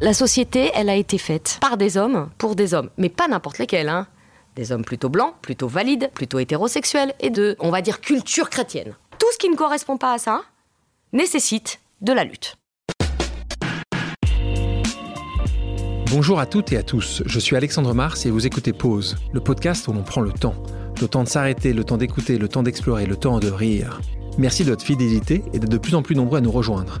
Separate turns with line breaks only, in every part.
La société, elle a été faite par des hommes, pour des hommes, mais pas n'importe lesquels, hein. Des hommes plutôt blancs, plutôt valides, plutôt hétérosexuels et de, on va dire, culture chrétienne. Tout ce qui ne correspond pas à ça nécessite de la lutte.
Bonjour à toutes et à tous, je suis Alexandre Mars et vous écoutez Pause, le podcast où l'on prend le temps. Le temps de s'arrêter, le temps d'écouter, le temps d'explorer, le temps de rire. Merci de votre fidélité et d'être de plus en plus nombreux à nous rejoindre.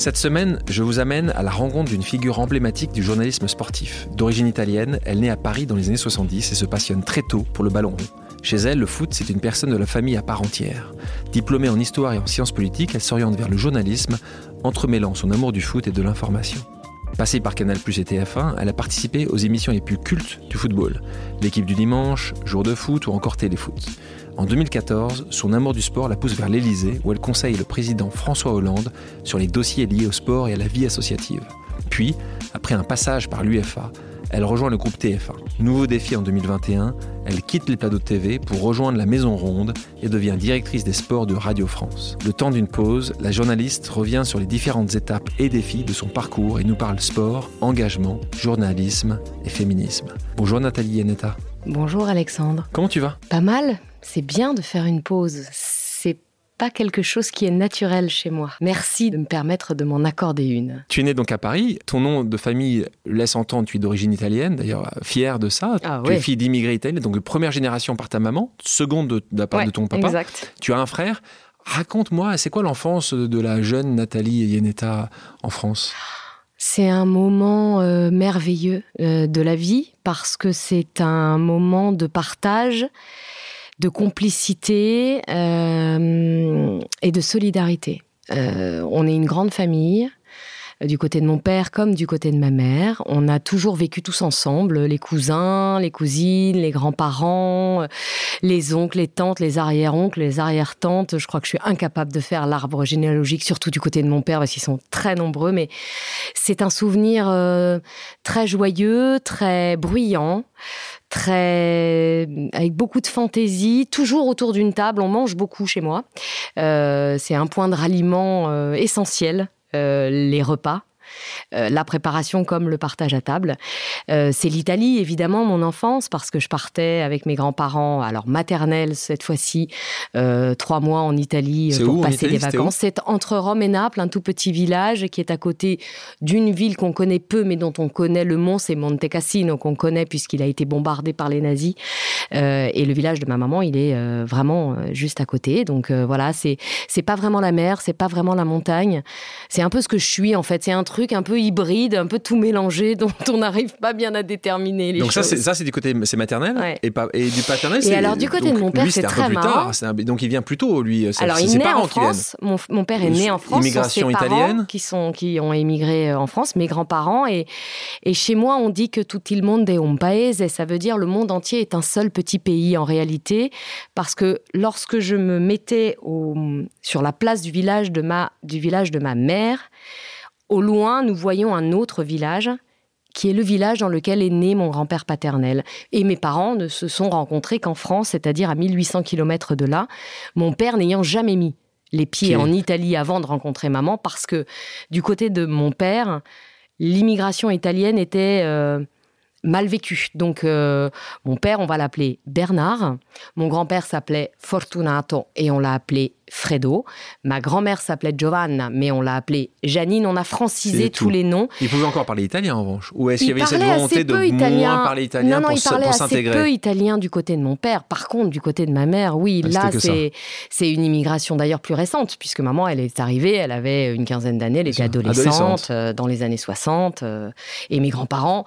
Cette semaine, je vous amène à la rencontre d'une figure emblématique du journalisme sportif. D'origine italienne, elle naît à Paris dans les années 70 et se passionne très tôt pour le ballon rond. Chez elle, le foot, c'est une personne de la famille à part entière. Diplômée en histoire et en sciences politiques, elle s'oriente vers le journalisme, entremêlant son amour du foot et de l'information. Passée par Canal Plus et TF1, elle a participé aux émissions les plus cultes du football. L'équipe du dimanche, Jour de foot ou encore Téléfoot. En 2014, son amour du sport la pousse vers l'Elysée où elle conseille le président François Hollande sur les dossiers liés au sport et à la vie associative. Puis, après un passage par l'UFA, elle rejoint le groupe TF1. Nouveau défi en 2021, elle quitte les plateaux de TV pour rejoindre la Maison Ronde et devient directrice des sports de Radio France. Le temps d'une pause, la journaliste revient sur les différentes étapes et défis de son parcours et nous parle sport, engagement, journalisme et féminisme. Bonjour Nathalie Yanetta.
Bonjour Alexandre.
Comment tu vas?
Pas mal. C'est bien de faire une pause. C'est pas quelque chose qui est naturel chez moi. Merci de me permettre de m'en accorder une.
Tu es né donc à Paris. Ton nom de famille laisse entendre tu es d'origine italienne. D'ailleurs, fière de ça.
Ah,
tu
ouais.
es fille d'immigrés italiens, donc de première génération par ta maman, seconde de, de la part
Ouais,
de ton papa.
Exact.
Tu as un frère. Raconte-moi, c'est quoi l'enfance de la jeune Nathalie Yeneta en France?
C'est un moment euh, merveilleux euh, de la vie parce que c'est un moment de partage, de complicité euh, et de solidarité. Euh, on est une grande famille. euh, Du côté de mon père comme du côté de ma mère. On a toujours vécu tous ensemble, les cousins, les cousines, les grands-parents, les oncles, les tantes, les arrière-oncles, les arrière-tantes. Je crois que je suis incapable de faire l'arbre généalogique, surtout du côté de mon père, parce qu'ils sont très nombreux. Mais c'est un souvenir très joyeux, très bruyant, très avec beaucoup de fantaisie, toujours autour d'une table. On mange beaucoup chez moi. Euh, c'est un point de ralliement euh, essentiel, euh, les repas. Euh, la préparation comme le partage à table. Euh, c'est l'Italie, évidemment, mon enfance, parce que je partais avec mes grands-parents, alors maternelle cette fois-ci, euh, trois mois en Italie pour
où,
passer
Italie?
des vacances. C'est entre Rome et Naples, un tout petit village qui est à côté d'une ville qu'on connaît peu, mais dont on connaît le mont, c'est Monte Cassino, qu'on connaît puisqu'il a été bombardé par les nazis. Euh, et le village de ma maman, il est euh, vraiment juste à côté. Donc euh, voilà, c'est c'est pas vraiment la mer, c'est pas vraiment la montagne. C'est un peu ce que je suis en fait. C'est un truc un peu hybride, un peu tout mélangé, dont on n'arrive pas bien à déterminer les
Donc ça,
choses.
c'est ça, c'est du côté c'est maternel
Ouais.
et, pas, et du paternel.
Et alors, du côté
donc,
de mon père, c'est très
peu plus
marrant.
tard. un- donc il vient plus tôt lui.
Alors, il naît
parents
en. France. Mon, mon père est né en France.
Immigration
sont ses
italienne.
parents qui sont qui ont émigré euh, en France, mes grands-parents. Et, et chez moi, on dit que tout il monde est un paese. Et ça veut dire le monde entier est un seul petit pays en réalité, parce que lorsque je me mettais au, sur la place du village de ma du village de ma mère, au loin, nous voyons un autre village qui est le village dans lequel est né mon grand-père paternel. Et mes parents ne se sont rencontrés qu'en France, c'est-à-dire à 1800 km de là, mon père n'ayant jamais mis les pieds en Italie avant de rencontrer maman, parce que du côté de mon père, l'immigration italienne était euh, mal vécu. Donc, euh, mon père, on va l'appeler Bernard. Mon grand-père s'appelait Fortunato et on l'a appelé Fredo. Ma grand-mère s'appelait Giovanna, mais on l'a appelée Janine. On a francisé tous les noms.
Il pouvait encore parler italien en revanche Ou est-ce qu'il y avait cette volonté de moins parler italien
non, non,
pour,
il parlait
assez
peu italien du côté de mon père. Par contre, du côté de ma mère, oui, là, c'est une immigration d'ailleurs plus récente, puisque maman, elle est arrivée, elle avait une quinzaine d'années, elle était adolescente, euh, dans les années 60. Euh, et mes grands-parents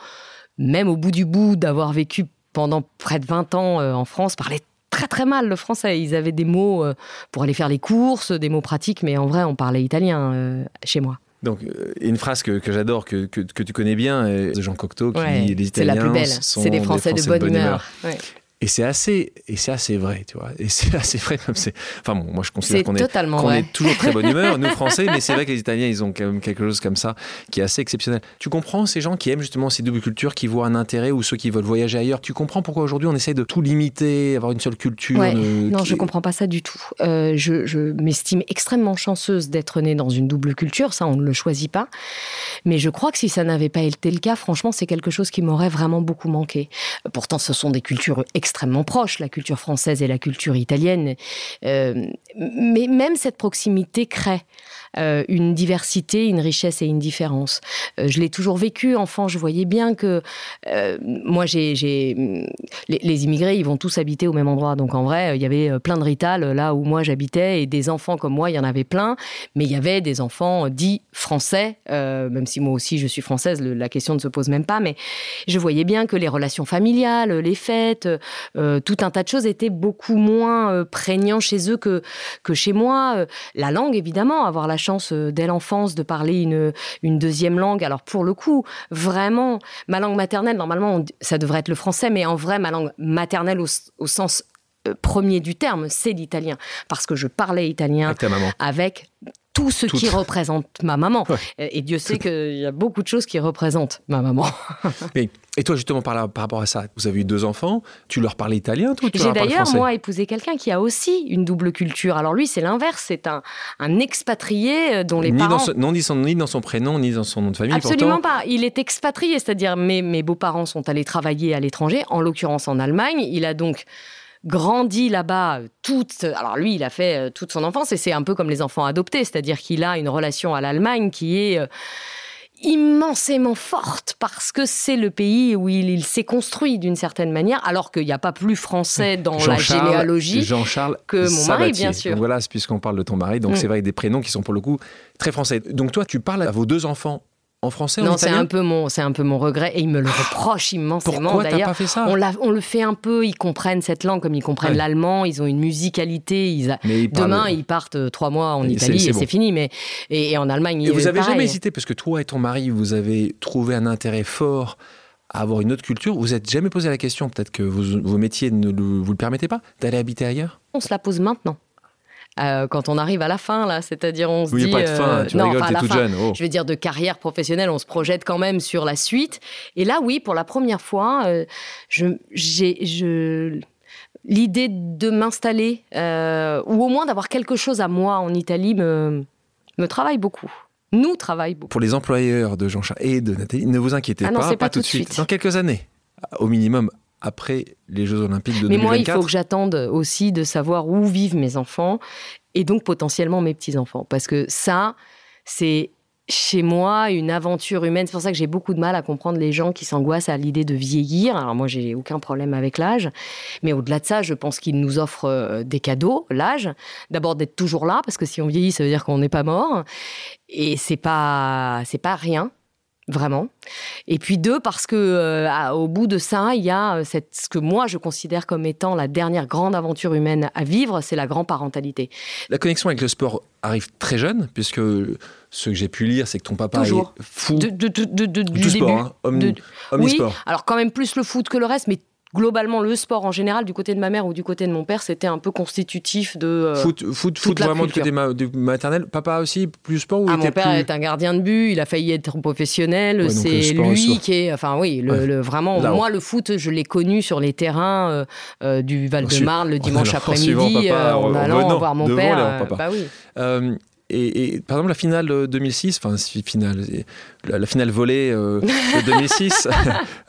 même au bout du bout d'avoir vécu pendant près de 20 ans euh, en France, parlaient très très mal le français. Ils avaient des mots euh, pour aller faire les courses, des mots pratiques, mais en vrai, on parlait italien euh, chez moi.
Donc, une phrase que, j'adore, que, que, tu connais bien, de Jean Cocteau, qui dit Les Italiens
la plus belle.
sont
des Français, de bonne, humeur.
Et c'est assez, et c'est assez vrai, tu vois. Et c'est assez vrai comme c'est. Enfin bon, moi je considère qu'on est,
qu'on
est toujours très bonne humeur, nous Français, mais c'est vrai que les Italiens, ils ont quand même quelque chose comme ça qui est assez exceptionnel. Tu comprends ces gens qui aiment justement ces doubles cultures, qui voient un intérêt ou ceux qui veulent voyager ailleurs? Tu comprends pourquoi aujourd'hui on essaye de tout limiter, avoir une seule culture.
Non, je comprends pas ça du tout. Euh, je, je m'estime extrêmement chanceuse d'être née dans une double culture. Ça, on ne le choisit pas. Mais je crois que si ça n'avait pas été le cas, franchement, c'est quelque chose qui m'aurait vraiment beaucoup manqué. Pourtant, ce sont des cultures extrêmement proches, la culture française et la culture italienne. Euh, mais même cette proximité crée euh, une diversité, une richesse et une différence. Euh, je l'ai toujours vécu, enfant, je voyais bien que euh, moi, j'ai, les, immigrés, ils vont tous habiter au même endroit. Donc en vrai, il y avait plein de rital là où moi j'habitais et des enfants comme moi, il y en avait plein. Mais il y avait des enfants dits français, même si moi aussi je suis française, la question ne se pose même pas. Mais je voyais bien que les relations familiales, les fêtes, tout un tas de choses étaient beaucoup moins prégnants chez eux que, que chez moi. La langue, évidemment, avoir la chance euh, dès l'enfance de parler une, une deuxième langue. Alors pour le coup, vraiment, ma langue maternelle, normalement, ça devrait être le français, mais en vrai, ma langue maternelle au, sens euh, premier du terme, c'est l'italien. Parce que je parlais italien avec, tout ce qui représente ma maman. Et Dieu sait qu'il y a beaucoup de choses qui représentent ma maman.
Et toi, justement, par, par, rapport à ça, vous avez eu deux enfants, tu leur parlais italien, toi
J'ai d'ailleurs, moi, épousé quelqu'un qui a aussi une double culture. Alors lui, c'est l'inverse, c'est un, un, expatrié euh, dont les
ni
parents...
Dans son, non, ni, ni, dans son prénom, ni dans son nom de famille,
Absolument pas. Il est expatrié, c'est-à-dire mes, mes beaux-parents sont allés travailler à l'étranger, en l'occurrence en Allemagne. Il a donc grandi là-bas euh, toute. Alors lui, il a fait euh, toute son enfance et c'est un peu comme les enfants adoptés, c'est-à-dire qu'il a une relation à l'Allemagne qui est euh, immensément forte parce que c'est le pays où il, s'est construit d'une certaine manière, alors qu'il n'y a pas plus français dans la généalogie
Jean-Charles
que mon mari, bien sûr.
Donc voilà, puisqu'on parle de ton mari, donc mm. c'est vrai des prénoms qui sont pour le coup très français. Donc toi, tu parles à vos deux enfants en français
Non, c'est un peu mon, c'est un peu mon regret et ils me le reprochent immensément.
Pourquoi t'as pas fait ça
on, on, le fait un peu. Ils comprennent cette langue comme ils comprennent l'allemand. Ils ont une musicalité. Ils Demain, ils partent euh, trois mois en Italie et c'est fini. Mais et, en Allemagne,
et vous avez jamais hésité parce que toi et ton mari, vous avez trouvé un intérêt fort à avoir une autre culture. Vous n'êtes jamais posé la question, peut-être que vos, vos métiers ne vous le permettez pas, d'aller habiter ailleurs?
On se la pose maintenant. Euh, quand on arrive à la fin, là, c'est-à-dire on se
oui,
dit.
pas de fin, euh, tu non, rigoles, t'es toute jeune. Oh.
Je veux dire, de carrière professionnelle, on se projette quand même sur la suite. Et là, oui, pour la première fois, euh, je, j'ai, je, l'idée de m'installer, ou au moins d'avoir quelque chose à moi en Italie, me, me travaille beaucoup nous travaille beaucoup.
Pour les employeurs de Jean-Charles et de Nathalie, ne vous inquiétez
ah
pas,
pas,
tout
de
suite.
suite.
Dans quelques années, au minimum, après les Jeux Olympiques de
Mais
2024.
moi, il faut que j'attende aussi de savoir où vivent mes enfants et donc potentiellement mes petits-enfants. Parce que ça, c'est chez moi une aventure humaine. C'est pour ça que j'ai beaucoup de mal à comprendre les gens qui s'angoissent à l'idée de vieillir. Alors moi, j'ai aucun problème avec l'âge. Mais au-delà de ça, je pense qu'il nous offre euh, des cadeaux, l'âge. D'abord d'être toujours là, parce que si on vieillit, ça veut dire qu'on n'est pas mort. Et c'est pas, c'est pas rien vraiment. Et puis deux, parce que euh, au bout de ça, il y a euh, cette, ce que moi je considère comme étant la dernière grande aventure humaine à vivre, c'est la grand-parentalité.
La connexion avec le sport arrive très jeune, puisque ce que j'ai pu lire, c'est que ton papa est fou.
De, de, de,
du sport, hein,
oui, alors quand même plus le foot que le reste, mais globalement, le sport en général, du côté de ma mère ou du côté de mon père, c'était un peu constitutif de. Euh,
foot, foot, foot vraiment du côté du maternel. Papa aussi, plus sport ou
ah,
Mon
père est un gardien de but, il a failli être professionnel. c'est lui qui est. Enfin, oui, le, vraiment. moi, le foot, je l'ai connu sur les terrains euh, euh, du Val-de-Marne le dimanche après-midi, en allant voir mon père.
bah oui. Et, par exemple, la finale 2006, enfin, finale, la, finale volée de 2006,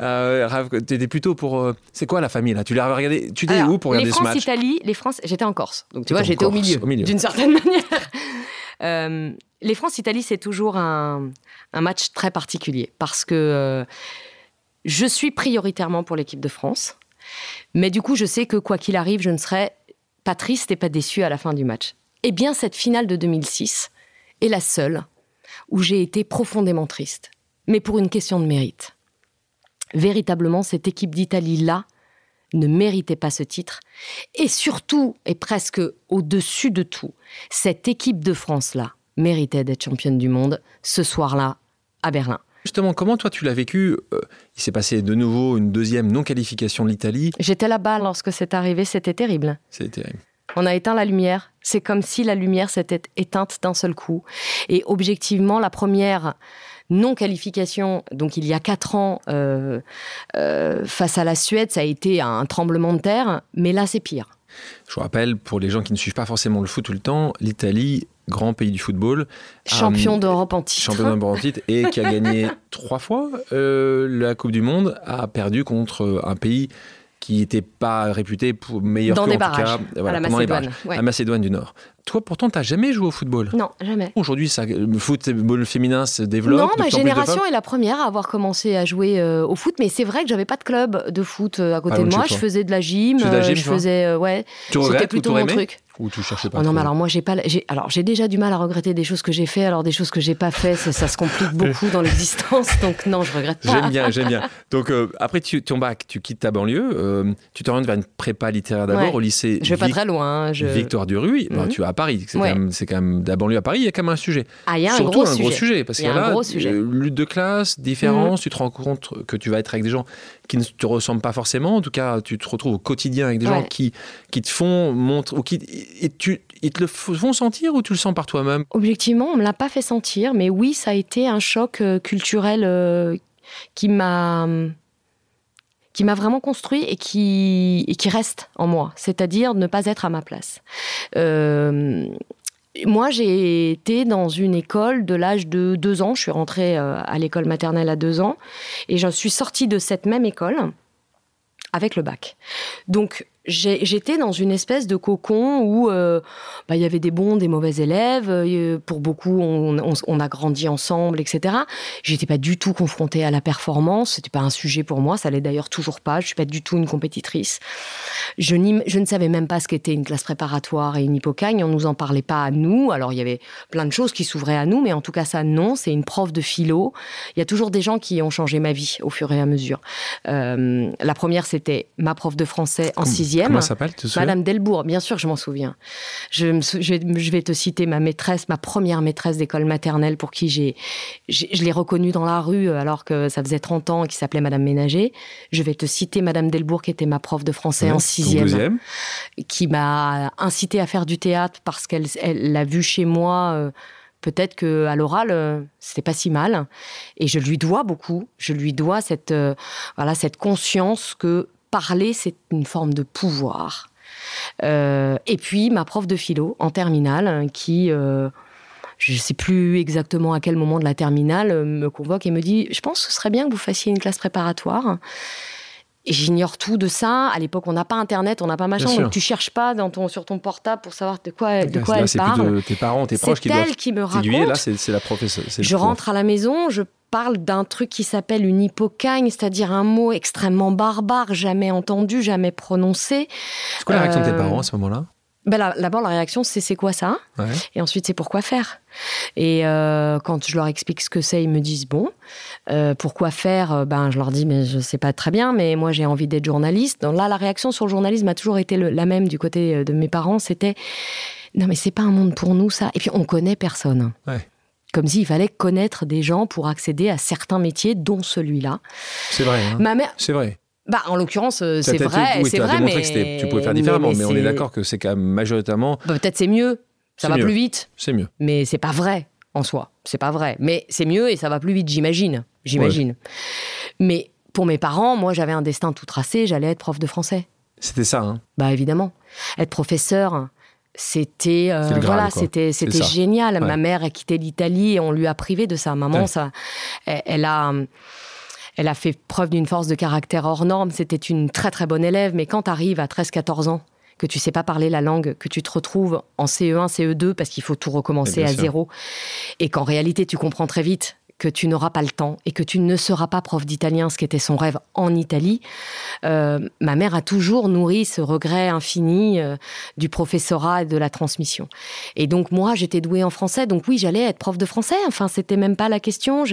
euh, étais plutôt pour. c'est quoi la famille là? Tu l'as regardé Tu étais où pour regarder
ce
match?
Italie, les France, j'étais en Corse. Donc tu vois, j'étais au milieu, milieu. d'une certaine manière. les France-Italie, c'est toujours un, un, match très particulier parce que je suis prioritairement pour l'équipe de France. Mais du coup, je sais que quoi qu'il arrive, je ne serai pas triste et pas déçue à la fin du match. Eh bien, cette finale de 2006 est la seule où j'ai été profondément triste, mais pour une question de mérite. Véritablement, cette équipe d'Italie-là ne méritait pas ce titre. Et surtout, et presque au-dessus de tout, cette équipe de France-là méritait d'être championne du monde ce soir-là à Berlin.
Justement, comment toi tu l'as vécu euh, Il s'est passé de nouveau une deuxième non-qualification de l'Italie?
J'étais là-bas lorsque c'est arrivé, c'était terrible.
C'était terrible.
On a éteint la lumière. C'est comme si la lumière s'était éteinte d'un seul coup. Et objectivement, la première non-qualification, donc il y a quatre ans, euh, euh, face à la Suède, ça a été un tremblement de terre. Mais là, c'est pire.
Je vous rappelle, pour les gens qui ne suivent pas forcément le foot tout le temps, l'Italie grand pays du football.
Champion d'Europe en titre.
Champion d'Europe en titre et qui a gagné trois fois euh, la Coupe du Monde, a perdu contre un pays qui n'était pas réputé pour meilleur
Dans
que,
des barrages,
à la Macédoine. La Macédoine du Nord. Toi, pourtant, tu n'as jamais joué au football.
Non, jamais.
Aujourd'hui, le football féminin se développe.
Non, ma génération est la première à avoir commencé à jouer euh, au foot, mais c'est vrai que j'avais pas de club de foot euh, à côté de moi. Je faisais de la gym.
De la gym
je faisais, ouais. C'était plutôt mon truc.
Ou tu cherchais pas
oh Non, mais alors moi j'ai pas, alors j'ai déjà du mal à regretter des choses que j'ai fait, alors des choses que j'ai pas fait, ça, se complique beaucoup dans l'existence, donc non, je regrette pas.
J'aime bien, j'aime bien. Donc euh, après tu, ton bac, tu quittes ta banlieue, euh, tu t'orientes vers une prépa littéraire d'abord au lycée.
Je vais pas très loin. Hein, je...
Victoire du Rue, mhm. tu es à Paris, c'est quand, même, c'est quand même de la banlieue à Paris, il y a quand même un sujet.
Ah, il y a
un
gros
un gros sujet, parce
qu'il y
a
là, euh,
lutte de classe, différence, mhm. tu te rends compte que tu vas être avec des gens qui ne te ressemblent pas forcément, en tout cas tu te retrouves au quotidien avec des gens qui, qui te font montrer, ou qui, et tu, ils te le font sentir ou tu le sens par toi-même?
Objectivement, on ne me l'a pas fait sentir, mais oui, ça a été un choc euh, culturel euh, qui m'a qui m'a vraiment construit et qui, qui reste en moi, c'est-à-dire ne pas être à ma place. Euh, moi, j'ai été dans une école de l'âge de deux ans. Je suis rentrée à l'école maternelle à deux ans et je suis sortie de cette même école avec le bac. Donc, j'étais dans une espèce de cocon où euh, bah, il y avait des bons, des mauvais élèves. Euh, pour beaucoup, on, a grandi ensemble, etc. J'étais pas du tout confrontée à la performance. C'était pas un sujet pour moi. Ça l'est d'ailleurs toujours pas. Je suis pas du tout une compétitrice. Je, je ne savais même pas ce qu'était une classe préparatoire et une hypocagne. On nous en parlait pas à nous. Alors il y avait plein de choses qui s'ouvraient à nous, mais en tout cas ça non. C'est une prof de philo. Il y a toujours des gens qui ont changé ma vie au fur et à mesure. Euh, la première c'était ma prof de français en sixième
Comment s'appelle
Madame Delbourg, bien sûr, je m'en souviens. Je, je, vais te citer ma maîtresse, ma première maîtresse d'école maternelle pour qui j'ai, je l'ai reconnue dans la rue alors que ça faisait 30 ans, qui s'appelait Madame Ménager. Je vais te citer Madame Delbourg, qui était ma prof de français en sixième, qui m'a incité à faire du théâtre parce qu'elle l'a vu chez moi. Euh, peut-être que à l'oral euh, c'était pas si mal et je lui dois beaucoup je lui dois cette euh, voilà cette conscience que parler, c'est une forme de pouvoir. Euh, et puis ma prof de philo en terminale, qui, euh, je ne sais plus exactement à quel moment de la terminale, euh, me convoque et me dit Je pense que ce serait bien que vous fassiez une classe préparatoire. J'ignore tout de ça. À l'époque, on n'a pas Internet, on n'a pas machin, donc tu cherches pas dans ton, sur ton portable pour savoir de quoi, de quoi elle parle.
C'est tes parents, tes proches qui doivent
qui me raconte.
Là, c'est la professeure.
Je rentre à la maison, je parle d'un truc qui s'appelle une hypocagne, c'est-à-dire un mot extrêmement barbare, jamais entendu, jamais prononcé.
C'est quoi la réaction de tes euh, parents à ce moment-là?
ben D'abord, la réaction, c'est c'est quoi ça? Et ensuite, c'est pourquoi faire? Et euh, quand je leur explique ce que c'est, ils me disent bon, euh, pourquoi faire? Ben, je leur dis mais je sais pas très bien, mais moi j'ai envie d'être journaliste. Donc là, la réaction sur le journalisme a toujours été la même du côté de mes parents. C'était non mais c'est pas un monde pour nous ça. Et puis on connaît personne.
Ouais
comme s'il fallait connaître des gens pour accéder à certains métiers, dont celui-là.
C'est vrai. Hein. Ma mère. C'est vrai.
Bah, en l'occurrence, euh, c'est vrai.
c'est
vrai,
mais... que tu pouvais faire différemment, mais, on est d'accord que c'est quand même majoritairement.
Bah, peut-être c'est mieux. Ça va plus vite.
C'est mieux.
Mais c'est pas vrai en soi. C'est pas vrai. Mais c'est mieux et ça va plus vite, j'imagine. J'imagine. Mais pour mes parents, moi, j'avais un destin tout tracé. J'allais être prof de français.
C'était ça. Hein.
Bah évidemment. Être professeur, c'était euh, voilà, c'était c'était génial. Ma mère a quitté l'Italie et on lui a privé de ça. Maman, ça, elle, a elle a fait preuve d'une force de caractère hors norme. C'était une très très bonne élève, mais quand tu arrives à 13-14 ans, que tu sais pas parler la langue, que tu te retrouves en CE1, CE2 parce qu'il faut tout recommencer à zéro, et qu'en réalité tu comprends très vite que tu n'auras pas le temps et que tu ne seras pas prof d'italien, ce qui était son rêve en Italie, euh, ma mère a toujours nourri ce regret infini euh, du professorat et de la transmission. Et donc moi, j'étais douée en français, donc oui, j'allais être prof de français. Enfin, c'était même pas la question.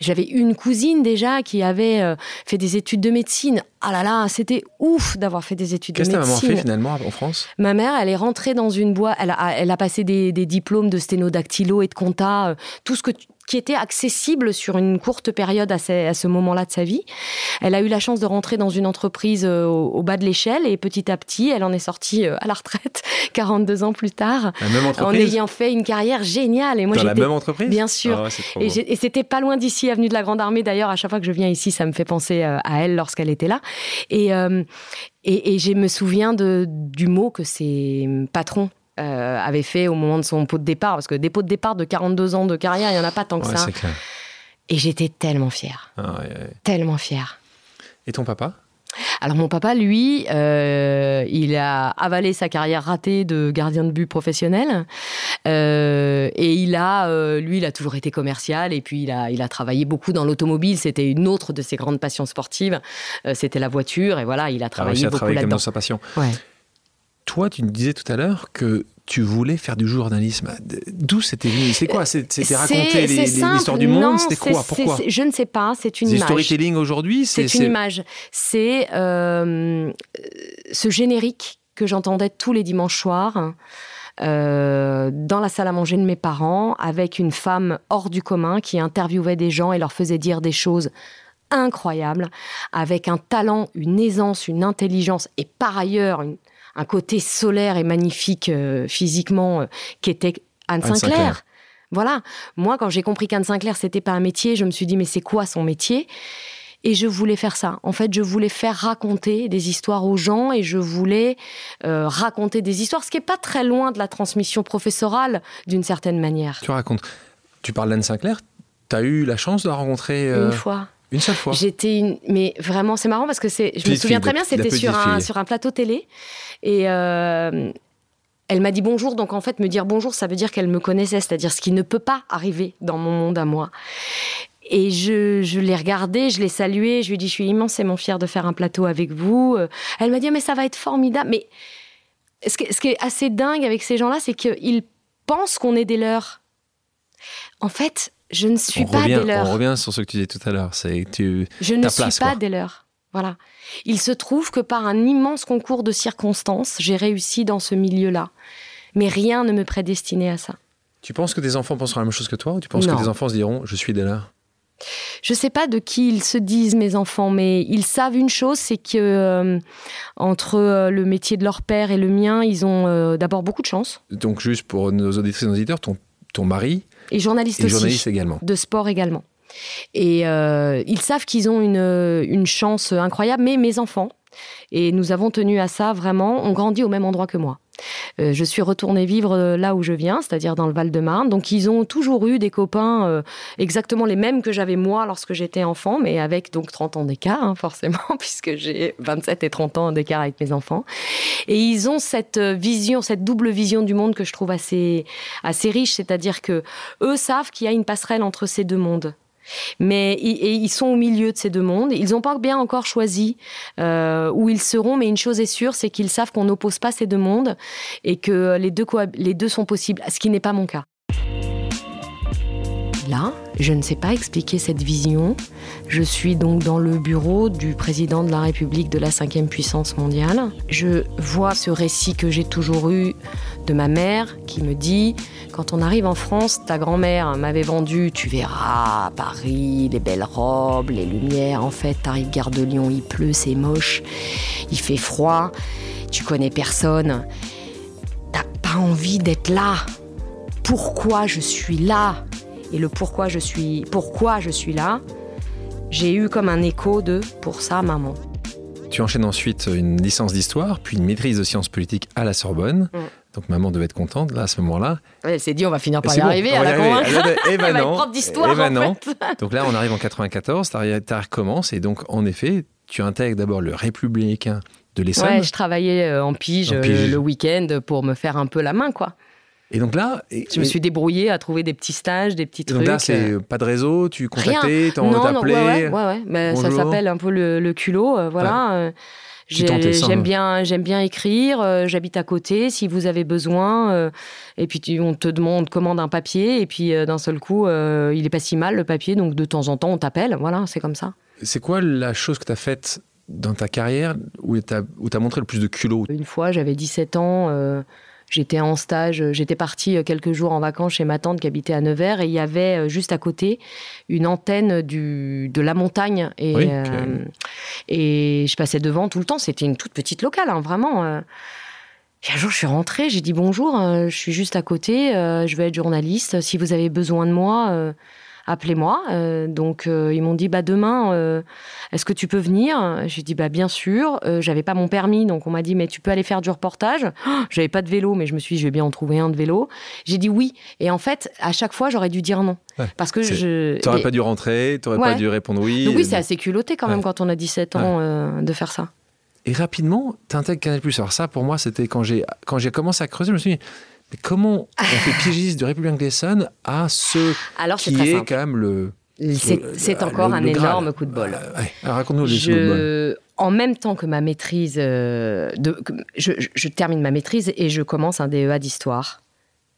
J'avais une cousine déjà qui avait euh, fait des études de médecine. Ah là là, c'était ouf d'avoir fait des études de médecine.
Qu'est-ce que ta maman fait finalement en France?
Ma mère, elle est rentrée dans une boîte. Elle a, elle a passé des, des diplômes de sténodactylo et de compta, tout ce que qui était accessible sur une courte période à, ce moment-là de sa vie. Elle a eu la chance de rentrer dans une entreprise euh, au, bas de l'échelle et petit à petit, elle en est sortie euh, à la retraite 42 ans plus tard, en ayant fait une carrière géniale.
Et moi, dans la même entreprise?
Bien sûr. Ah et, c'était pas loin d'ici, avenue de la Grande Armée. D'ailleurs, à chaque fois que je viens ici, ça me fait penser euh, à elle lorsqu'elle était là. Et, et, je me souviens de, du mot que ses patrons euh, avait fait au moment de son pot de départ, parce que des pots de départ de 42 ans de carrière, il n'y en a pas tant que ça. Et j'étais tellement fière. Ah, tellement fière.
Et ton papa?
Alors mon papa, lui, euh, il a avalé sa carrière ratée de gardien de but professionnel euh, et il a, lui, il a toujours été commercial et puis il a, il a travaillé beaucoup dans l'automobile. C'était une autre de ses grandes passions sportives. C'était la voiture et voilà, il a travaillé beaucoup là-dedans.
dans sa passion. Ouais. Toi, tu me disais tout à l'heure que tu voulais faire du journalisme. D'où c'était venu? C'est quoi? C'était raconter l'histoire du monde? C'était quoi? Pourquoi?
Je ne sais pas. C'est une image.
storytelling aujourd'hui?
C'est une image. C'est euh, ce générique que j'entendais tous les dimanches soirs. Euh, dans la salle à manger de mes parents, avec une femme hors du commun qui interviewait des gens et leur faisait dire des choses incroyables, avec un talent, une aisance, une intelligence et par ailleurs une, un côté solaire et magnifique euh, physiquement euh, qui était Anne, Sinclair. Voilà. Moi, quand j'ai compris qu'Anne Sinclair, c'était pas un métier, je me suis dit, mais c'est quoi son métier? Et je voulais faire ça. En fait, je voulais faire raconter des histoires aux gens et je voulais euh, raconter des histoires, ce qui n'est pas très loin de la transmission professorale d'une certaine manière.
Tu racontes. Tu parles d'Anne Sinclair. Tu as eu la chance de la rencontrer
Une fois.
Une seule fois.
J'étais une, mais vraiment, c'est marrant parce que c'est, je me souviens très bien, c'était sur un, sur un plateau télé et euh, elle m'a dit bonjour, donc en fait, me dire bonjour, ça veut dire qu'elle me connaissait, c'est-à-dire ce qui ne peut pas arriver dans mon monde à moi. Et je, je l'ai regardée, je l'ai saluée, je lui ai dit, je suis immensément fière de faire un plateau avec vous. Elle m'a dit, mais ça va être formidable. Mais ce qui est assez dingue avec ces gens-là, c'est qu'ils pensent qu'on est des leurs. En fait, je ne suis pas des leurs.
On revient sur ce que tu disais tout à l'heure. C'est tu.
Je ne suis pas des leurs. Voilà. Il se trouve que par un immense concours de circonstances, j'ai réussi dans ce milieu-là. Mais rien ne me prédestinait à ça.
Tu penses que tes enfants penseront la même chose que toi ou tu penses que tes enfants se diront je suis des leurs?
Je ne sais pas de qui ils se disent mes enfants, mais ils savent une chose, c'est que euh, entre euh, le métier de leur père et le mien, ils ont euh, d'abord beaucoup de chance.
Donc juste pour nos auditrices et nos auditeurs, ton, ton mari
et journaliste
et journaliste également.
De sport également. Et euh, ils savent qu'ils ont une, une chance incroyable, mais mes enfants, et nous avons tenu à ça vraiment, ont grandi au même endroit que moi. Euh, je suis retournée vivre euh, là où je viens, c'est-à-dire dans le Val-de-Marne. Donc ils ont toujours eu des copains euh, exactement les mêmes que j'avais moi lorsque j'étais enfant, mais avec donc 30 ans d'écart, hein, forcément, puisque j'ai 27 et 30 ans d'écart avec mes enfants. Et ils ont cette vision, cette double vision du monde que je trouve assez, assez riche, c'est-à-dire que eux savent qu'il y a une passerelle entre ces deux mondes. Mais ils sont au milieu de ces deux mondes. Ils n'ont pas bien encore choisi euh, où ils seront, mais une chose est sûre, c'est qu'ils savent qu'on n'oppose pas ces deux mondes et que les deux, les deux sont possibles, ce qui n'est pas mon cas. Là, je ne sais pas expliquer cette vision. Je suis donc dans le bureau du président de la République de la cinquième puissance mondiale. Je vois ce récit que j'ai toujours eu de ma mère qui me dit quand on arrive en France, ta grand-mère m'avait vendu, tu verras, Paris, les belles robes, les lumières. En fait, t'arrives gare de Lyon, il pleut, c'est moche, il fait froid, tu connais personne. T'as pas envie d'être là. Pourquoi je suis là? Et le pourquoi je suis, pourquoi je suis là, j'ai eu comme un écho de pour ça, maman.
Tu enchaînes ensuite une licence d'histoire, puis une maîtrise de sciences politiques à la Sorbonne. Mm. Donc maman devait être contente là à ce moment-là.
elle s'est dit on va finir par y arriver, elle a convaincre.
Eh ben non.
d'histoire. Eh ben
en fait. donc là on arrive en 94, ta recommence et donc en effet tu intègres d'abord le Républicain de l'Essonne.
Ouais, je travaillais euh, en pige, euh, le week-end pour me faire un peu la main quoi.
Et donc là,
je me suis débrouillée à trouver des petits stages, des petits trucs. Donc
là, c'est euh. pas de réseau, tu contactais,
appelé. Ouais, ouais, ouais, Mais ça s'appelle un peu le, culot, voilà. J'aime bien, j'aime bien écrire. Euh, j'habite à côté. Si vous avez besoin, euh, et puis on te demande, commande un papier, et puis euh, d'un seul coup, il est pas si mal le papier, donc de temps en temps, on t'appelle. Voilà, c'est comme ça.
C'est quoi la chose que tu as faite dans ta carrière où tu as, as, montré le plus de culot?
Une fois, j'avais 17 ans. J'étais en stage, j'étais partie euh, quelques jours en vacances chez ma tante qui habitait à Nevers et il y avait euh, juste à côté une antenne du, de la montagne. Et, euh, et je passais devant tout le temps. C'était une toute petite locale, hein, vraiment. un jour, je suis rentrée, j'ai dit bonjour, je suis juste à côté, je vais être journaliste. Si vous avez besoin de moi, appelez-moi. Euh, donc euh, ils m'ont dit bah demain, euh, est-ce que tu peux venir? J'ai dit bah bien sûr. J'avais pas mon permis, donc on m'a dit mais tu peux aller faire du reportage? J'avais pas de vélo, mais je me suis dit je vais bien en trouver un de vélo. J'ai dit oui. Et en fait, à chaque fois j'aurais dû dire non, parce que je.
T'aurais pas dû rentrer, t'aurais pas dû répondre oui.
Donc oui, c'est assez culotté quand même quand on a 17 ans de faire ça.
Et rapidement, t'intègres Canal+. Alors ça, pour moi, c'était quand j'ai quand j'ai commencé à creuser, je me suis dit mais comment on fait pigiste de République Gleason à ce Alors, qui est, quand même le.
C'est encore un énorme coup de bol.
Raconte-nous le coup de bol.
En même temps que ma maîtrise, euh, de, je, je, termine ma maîtrise et je commence un DEA d'histoire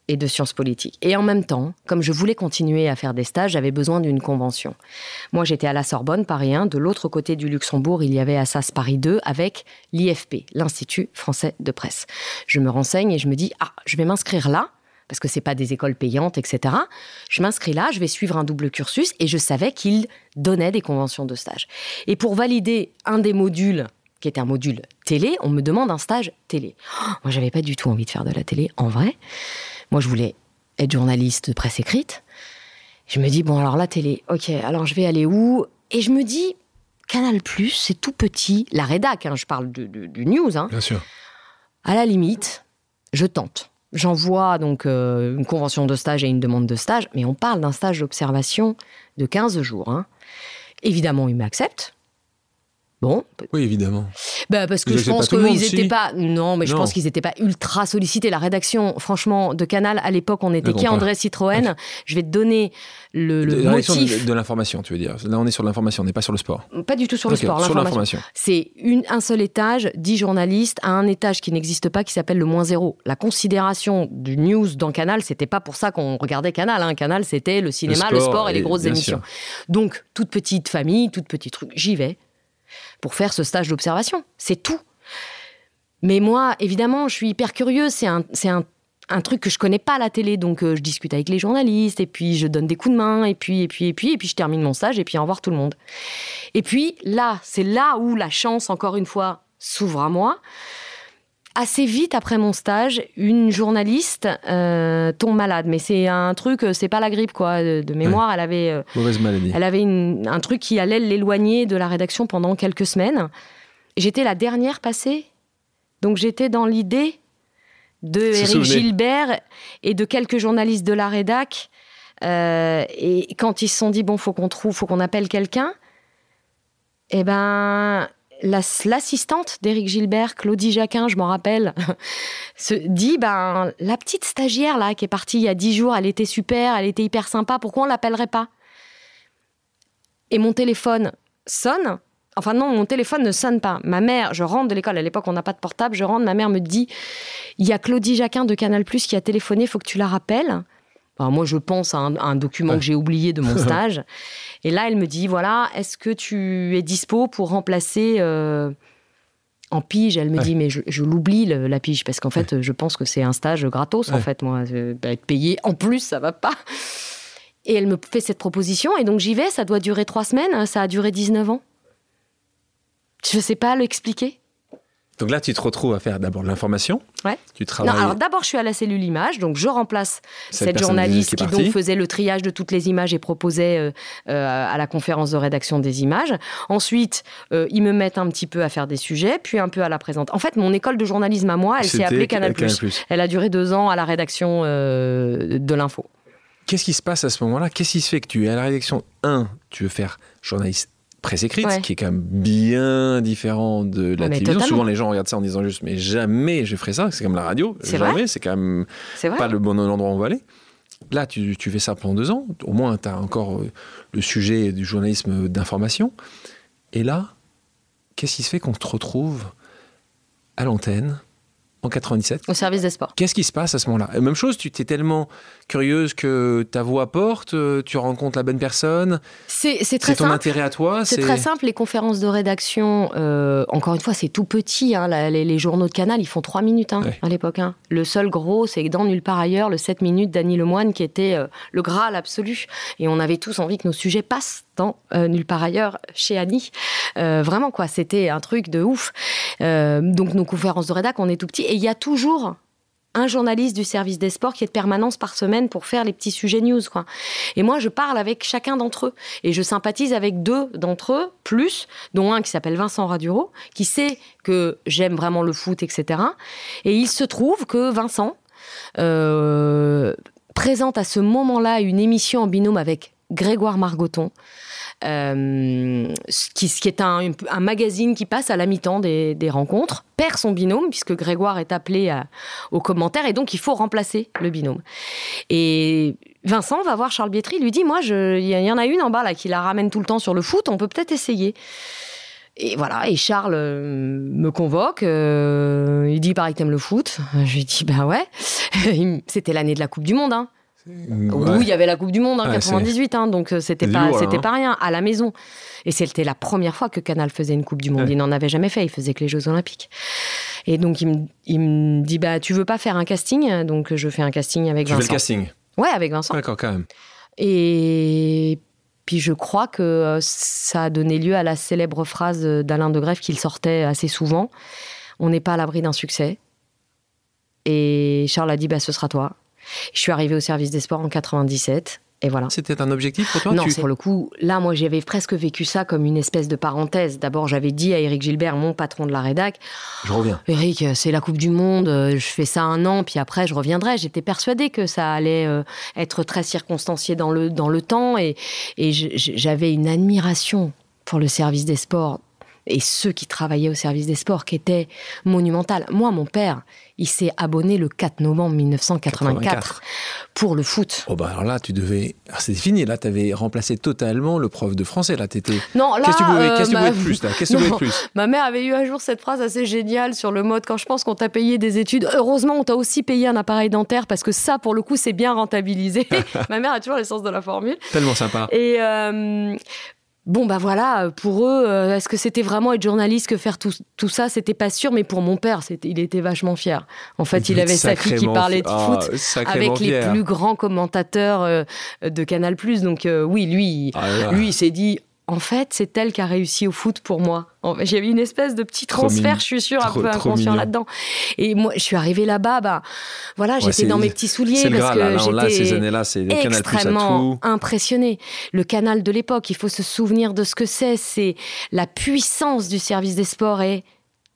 et de sciences politiques. Et en même temps, comme je voulais continuer à faire des stages, j'avais besoin d'une convention. Moi, j'étais à la Sorbonne, Paris 1. De l'autre côté du Luxembourg, il y avait Assas Paris 2 avec l'IFP, l'Institut français de presse. Je me renseigne et je me dis, ah, je vais m'inscrire là parce que c'est pas des écoles payantes, etc. Je m'inscris là, je vais suivre un double cursus et je savais qu'il donnait des conventions de stage. Et pour valider un des modules qui était un module télé, on me demande un stage télé. Oh, moi, j'avais pas du tout envie de faire de la télé, en vrai. Moi, je voulais être journaliste de presse écrite. Je me dis, bon, alors la télé, ok, alors je vais aller où? Et je me dis, Canal c'est tout petit. La rédac, hein, je parle du, news. Hein.
Bien sûr.
À la limite, je tente. J'envoie donc euh, une convention de stage et une demande de stage, mais on parle d'un stage d'observation de 15 jours. Hein. Évidemment, il m'accepte. Bon.
Oui, évidemment.
Bah parce que je pense qu'ils n'étaient pas. Non, mais je pense qu'ils n'étaient pas ultra sollicités. La rédaction, franchement, de Canal, à l'époque, on était qui André Citroën. Je vais te donner le, le motif.
De, l'information, tu veux dire. Là, on est sur l'information, on n'est pas sur le sport.
Pas du tout sur le sport. Sur l'information. C'est un seul étage, 10 journalistes, à un étage qui n'existe pas, qui s'appelle le moins zéro. La considération du news dans Canal, c'était pas pour ça qu'on regardait Canal. Hein. Canal, c'était le cinéma, le sport, et, les grosses émissions. Donc, toute petite famille, toute petite truc. J'y vais pour faire ce stage d'observation. C'est tout. Mais moi, évidemment, je suis hyper curieuse. C'est un, un, un, truc que je connais pas à la télé, donc euh, je discute avec les journalistes, et puis je donne des coups de main, et puis, et puis, et puis, et puis je termine mon stage, et puis au revoir tout le monde. Et puis là, c'est là où la chance, encore une fois, s'ouvre à moi assez vite après mon stage, une journaliste euh, tombe malade. Mais c'est un truc, euh, c'est pas la grippe quoi. De, mémoire, elle avait euh,
mauvaise maladie.
Elle avait un truc qui allait l'éloigner de la rédaction pendant quelques semaines. J'étais la dernière passée, donc j'étais dans l'idée de Eric Gilbert et de quelques journalistes de la rédac. et quand ils se sont dit bon, faut qu'on trouve, faut qu'on appelle quelqu'un. Eh ben, l'assistante d'Éric Gilbert, Claudie Jacquin, je m'en rappelle, se dit ben la petite stagiaire là qui est partie il y a dix jours, elle était super, elle était hyper sympa, pourquoi on l'appellerait pas? Et mon téléphone sonne. Enfin non, mon téléphone ne sonne pas. Ma mère, je rentre de l'école, à l'époque on n'a pas de portable, je rentre, ma mère me dit, il y a Claudie Jacquin de Canal ⁇ qui a téléphoné, faut que tu la rappelles moi, je pense à un, document que j'ai oublié de mon stage. Et là, elle me dit, voilà, est-ce que tu es dispo pour remplacer euh, en pige? Elle me dit, mais je, l'oublie, la pige, parce qu'en fait, je pense que c'est un stage gratos, en fait, moi. Bah, être payé en plus, ça va pas. Et elle me fait cette proposition, et donc j'y vais, ça doit durer trois semaines, ça a duré 19 ans. Je ne sais pas l'expliquer.
Donc là, tu te retrouves à faire d'abord l'information.
Ouais.
Tu travailles.
Non, alors d'abord, je suis à la cellule image, donc je remplace
Cette
journaliste
qui
donc faisait le triage de toutes les images et proposait euh, euh, à la conférence de rédaction des images. Ensuite, euh, ils me mettent un petit peu à faire des sujets, puis un peu à la présenter. En fait, mon école de journalisme à moi, elle s'est appelée Canal+.
Canal+.
Elle a duré deux ans à la rédaction de l'info.
Qu'est-ce qui se passe à ce moment-là? Qu'est-ce qui se fait que tu es à la rédaction? 1, tu veux faire journaliste presse écrite,
Ouais.
qui est quand même bien différent de la
mais
télévision.
totalement.
Souvent, les gens regardent ça en disant juste, mais jamais je ferai ça. C'est comme la radio. Jamais, c'est quand même pas le bon endroit où on va aller. Là, tu, tu fais ça pendant deux ans. Au moins, tu as encore euh, le sujet du journalisme d'information. Et là, qu'est-ce qui se fait qu'on te retrouve à l'antenne en 97
Au service des sports.
Qu'est-ce qui se passe à ce moment-là? Même chose, tu t'es tellement curieuse que ta voix porte, euh, tu rencontres la bonne personne,
C'est très
ton
simple.
intérêt à toi.
C'est très simple, les conférences de rédaction, euh, encore une fois, c'est tout petit. hein, la- les, les journaux de Canal, ils font 3 minutes hein,
Ouais.
à l'époque. hein. Le seul gros, c'est dans Nulle part ailleurs, le 7 minutes d'Annie Lemoine, qui était euh, le Graal absolu. Et on avait tous envie que nos sujets passent dans euh, Nulle part ailleurs chez Annie. Vraiment, quoi, c'était un truc de ouf. Donc, nos conférences de rédac, on est tout petit. Et il y a toujours un journaliste du service des sports qui est de permanence par semaine pour faire les petits sujets news. Quoi. Et moi, je parle avec chacun d'entre eux. Et je sympathise avec deux d'entre eux, plus, dont un qui s'appelle Vincent Raduro, qui sait que j'aime vraiment le foot, etc. Et il se trouve que Vincent euh, présente à ce moment-là une émission en binôme avec Grégoire Margoton. Euh, qui, est un, magazine qui passe à la mi-temps des, rencontres, perd son binôme, puisque Grégoire est appelé aux commentaires, et donc il faut remplacer le binôme. Et Vincent va voir Charles Bietri, lui dit Moi, il y, en a une en bas là qui la ramène tout le temps sur le foot, on peut peut-être essayer. Et voilà, et Charles euh, me convoque, euh, il dit Il paraît que t'aimes le foot. Je lui dis Bah ouais. C'était l'année de la Coupe du Monde, hein.
Ouais.
Oui, il y avait la Coupe du Monde en
Ouais,
98, hein, donc euh, c'était pas,
lourd,
c'était
hein.
pas rien, à la maison. Et c'était la première fois que Canal faisait une Coupe du Monde.
Ouais.
Il n'en avait jamais fait, il faisait que les Jeux Olympiques. Et donc il me, il me dit bah tu veux pas faire un casting? Donc je fais un casting avec
Tu fais le
Vincent.
casting?
Ouais, avec Vincent.
D'accord, quand même.
Et puis je crois que euh, ça a donné lieu à la célèbre phrase d'Alain de Greff qu'il sortait assez souvent On n'est pas à l'abri d'un succès. Et Charles a dit bah ce sera toi. Je suis arrivée au service des sports en 97. Et voilà.
C'était un objectif pour toi
non,
tu...
pour le coup, là, moi, j'avais presque vécu ça comme une espèce de parenthèse. D'abord, j'avais dit à Éric Gilbert, mon patron de la rédac,
Je reviens.
Éric, c'est la Coupe du Monde, euh, je fais ça un an, puis après, je reviendrai. J'étais persuadée que ça allait euh, être très circonstancié dans le, dans le temps, et, j'avais une admiration pour le service des sports et ceux qui travaillaient au service des sports, qui était monumental. Moi, mon père, il s'est abonné le 4 novembre 1984
84.
pour le foot.
Oh bah alors là, tu devais. Alors, c'est fini. Là, tu avais remplacé totalement le prof de français. Là, t'étais.
Non, là,
Qu'est-ce que tu voulais,
euh,
qu'est-ce tu voulais plus là? Qu'est-ce que tu voulais plus?
Ma mère avait eu un jour cette phrase assez géniale sur le mode quand je pense qu'on t'a payé des études. Heureusement, on t'a aussi payé un appareil dentaire parce que ça, pour le coup, c'est bien rentabilisé. Ma mère a toujours l'essence de la formule.
Tellement sympa.
Et euh, bon, bah voilà, pour eux, euh, est-ce que c'était vraiment être journaliste que faire tout, tout ça? C'était pas sûr, mais pour mon père, c'était- il était vachement fier. En fait, il avait sa fille qui parlait de foot.
Ah, sacrément
Avec les plus grands commentateurs euh, de Canal+. Donc euh, oui, lui,
Ah là là.
lui, il s'est dit, en fait, c'est elle qui a réussi au foot pour moi. Fait, J'avais une espèce de petit transfert, je suis sûre, un peu inconscient là-dedans. Et moi, je suis arrivée là-bas, bah, voilà,
Ouais,
j'étais dans mes petits souliers parce.
Là,
que j'étais extrêmement impressionnée. Le canal de l'époque, il faut se souvenir de ce que c'est. C'est la puissance du service des sports est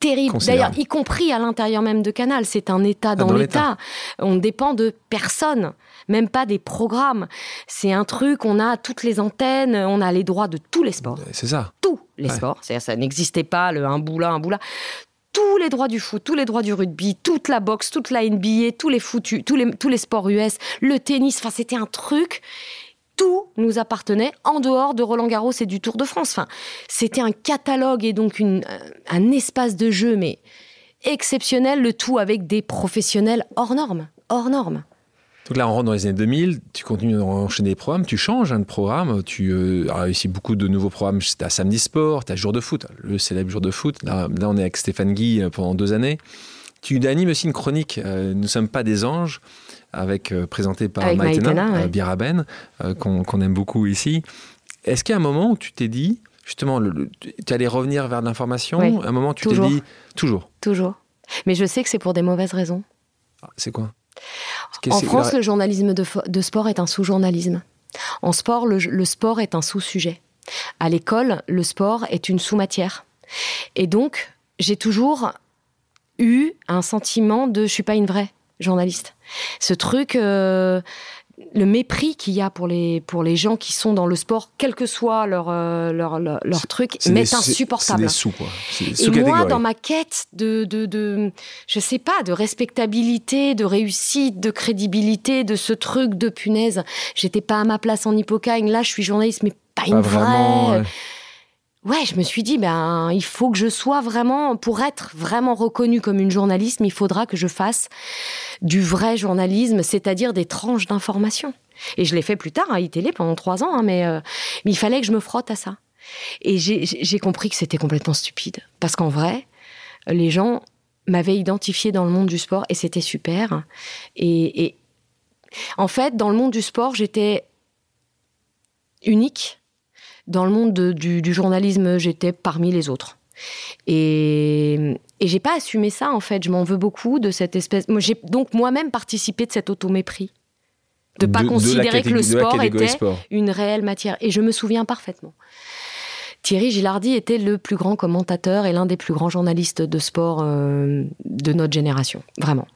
terrible. D'ailleurs, y compris à l'intérieur même de Canal, c'est un État dans,
dans
l'État. On dépend de personne, même pas des programmes. C'est un truc, on a toutes les antennes, on a les droits de tous les sports
C'est ça.
tous les
Ouais.
sports. C'est-à-dire, ça n'existait pas, le un bout là, un bout là. Tous les droits du foot, tous les droits du rugby, toute la boxe, toute la NBA, tous les foutus, tous les, tous les sports US, le tennis. Enfin, c'était un truc. Tout nous appartenait en dehors de Roland Garros et du Tour de France. Enfin, c'était un catalogue et donc une, un espace de jeu, mais exceptionnel, le tout avec des professionnels hors normes. Hors normes.
Donc là, on rentre dans les années 2000, tu continues d'enchaîner des programmes, tu changes hein, de programme, tu euh, as réussi beaucoup de nouveaux programmes. Tu as Samedi Sport, tu as Jour de foot, le célèbre Jour de foot. Là, là, on est avec Stéphane Guy euh, pendant deux années. Tu animes aussi une chronique, euh, Nous ne sommes pas des anges, avec, euh, présentée par
Avec
Maïtena,
Maïtena, ouais.
qu'on aime beaucoup ici. Est-ce qu'il y a un moment où tu t'es dit, justement, tu allais revenir vers l'information? À un moment, tu t'es dit toujours.
Toujours. Mais je sais que c'est pour des mauvaises raisons.
Ah, c'est quoi?
En France, le journalisme de, sport est un sous-journalisme. En sport, le, sport est un sous-sujet. À l'école, le sport est une sous-matière. Et donc, j'ai toujours eu un sentiment de je suis pas une vraie journaliste. Ce truc, euh, le mépris qu'il y a pour les, pour les gens qui sont dans le sport, quel que soit leur, euh, leur, leur, truc, m'est insupportable.
C'est des sous, quoi.
Et moi, dans ma quête de, de, de, je sais pas, de respectabilité, de réussite, de crédibilité, de ce truc de punaise, j'étais pas à ma place en Hippocagne, là je suis journaliste, mais pas, une vraie ouais, je me suis dit, ben, il faut que je sois vraiment, pour être vraiment reconnue comme une journaliste, il faudra que je fasse du vrai journalisme, c'est-à-dire des tranches d'informations. Et je l'ai fait plus tard à ITélé pendant trois ans, hein, mais, euh, mais, il fallait que je me frotte à ça. Et j'ai compris que c'était complètement stupide. Parce qu'en vrai, les gens m'avaient identifié dans le monde du sport et c'était super. Et, et en fait, dans le monde du sport, j'étais unique dans le monde du, journalisme, j'étais parmi les autres. Et, et j'ai pas assumé ça, en fait. Je m'en veux beaucoup de cette espèce. J'ai donc moi-même participé de cet automépris. De ne pas considérer que le sport était une réelle matière. Et je me souviens parfaitement. Thierry Gilardi était le plus grand commentateur et l'un des plus grands journalistes de sport euh, de notre génération, vraiment.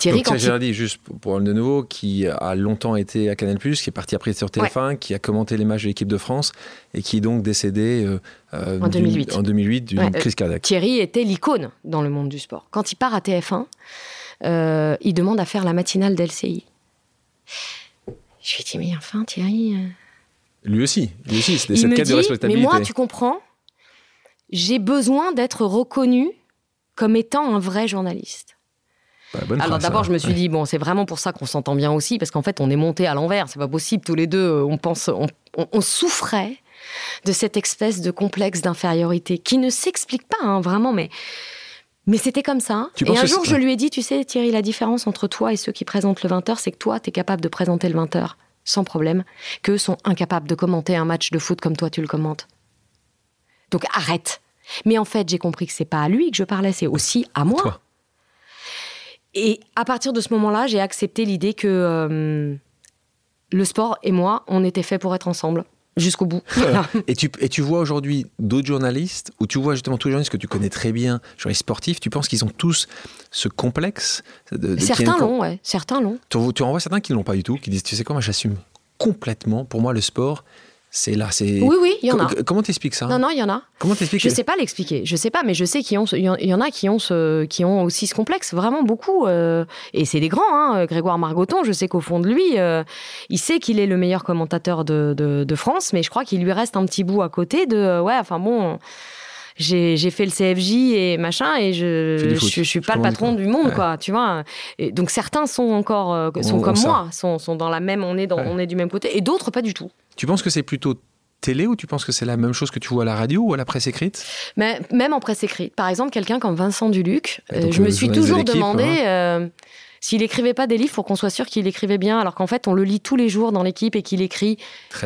Thierry Donc, Gilardi, juste pour le de nouveau, qui a longtemps été à Canal+, qui est parti après sur TF1, qui a commenté les matchs de l'équipe de France et qui est donc décédé euh,
euh, en 2008,
en 2008 d'une crise cardiaque.
Thierry était l'icône dans le monde du sport. Quand il part à TF1, il demande à faire la matinale d'LCI. Je lui dit, mais enfin Thierry...
Lui aussi, lui aussi, c'est cette quête de respectabilité.
Mais moi, tu comprends, j'ai besoin d'être reconnu comme étant un vrai journaliste. Bah, Alors d'abord, je me suis dit bon, c'est vraiment pour ça qu'on s'entend bien aussi, parce qu'en fait, on est monté à l'envers. C'est pas possible. Tous les deux, euh, on pense, on, souffrait de cette espèce de complexe d'infériorité qui ne s'explique pas hein, vraiment, mais mais c'était comme ça. et un jour, je lui ai dit, tu sais, Thierry, la différence entre toi et ceux qui présentent le 20h, c'est que toi, tu es capable de présenter le 20h sans problème, qu'eux sont incapables de commenter un match de foot comme toi tu le commentes. Donc arrête. Mais en fait, j'ai compris que c'est pas à lui que je parlais, c'est aussi à moi. Et à partir de ce moment-là, j'ai accepté l'idée que euh, le sport et moi, on était faits pour être ensemble jusqu'au bout.
et, tu, et tu vois aujourd'hui d'autres journalistes, ou tu vois justement tous les journalistes que tu connais très bien, journalistes sportifs, tu penses qu'ils ont tous ce complexe
de, Certains l'ont, ouais. Certains l'ont.
Tu, tu en vois certains qui ne l'ont pas du tout, qui disent, tu sais quoi, moi j'assume complètement. Pour moi, le sport, c'est là, c'est.
Oui, oui, il y en a.
Comment t'expliques ça?
Non, non, il y en a.
Comment t'expliques
Je sais pas l'expliquer. Je sais pas, mais je sais qu'il y, en a qui ont, ce, qui ont aussi ce complexe, vraiment beaucoup. Euh, et c'est des grands, hein. Grégoire Margoton. Je sais qu'au fond de lui, euh, il sait qu'il est le meilleur commentateur de, de, France, mais je crois qu'il lui reste un petit bout à côté de. Euh, ouais, enfin bon j'ai fait le CFJ et machin et je je, suis pas le patron du monde quoi tu vois et donc certains sont encore sont comme moi sont, sont dans la même on est dans, on est du même côté et d'autres pas du tout
tu penses que c'est plutôt télé ou tu penses que c'est la même chose que tu vois à la radio ou à la presse écrite?
Mais Même en presse écrite. Par exemple, quelqu'un comme Vincent Duluc, euh, je me suis toujours demandé hein. euh, s'il écrivait pas des livres pour qu'on soit sûr qu'il écrivait bien, alors qu'en fait, on le lit tous les jours dans l'équipe et qu'il écrit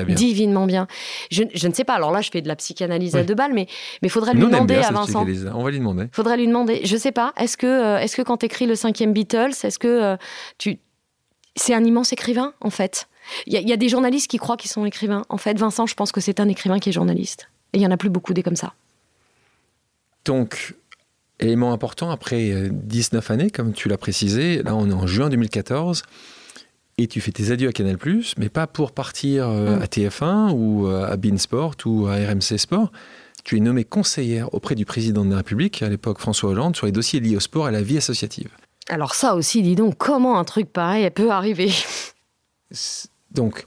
divinement bien. Je, ne sais pas, alors là, je fais de la psychanalyse à deux balles, mais il faudrait lui demander à Vincent.
On va lui demander.
faudrait lui demander. Je sais pas, est-ce que, euh, est que quand tu écris le cinquième Beatles, est-ce que tu. C'est un immense écrivain, en fait? Il y, a des journalistes qui croient qu'ils sont écrivains. En fait, Vincent, je pense que c'est un écrivain qui est journaliste. Et il y en a plus beaucoup des comme ça.
Donc, élément important, après 19 euh, années, comme tu l'as précisé, là on est en juin 2014, et tu fais tes adieux à Canal+, mais pas pour partir euh, mm. à TF1 ou euh, à Beansport ou à RMC Sport. Tu es nommé conseillère auprès du président de la République, à l'époque François Hollande, sur les dossiers liés au sport et à la vie associative.
Alors ça aussi, dis donc, comment un truc pareil peut arriver?
Donc.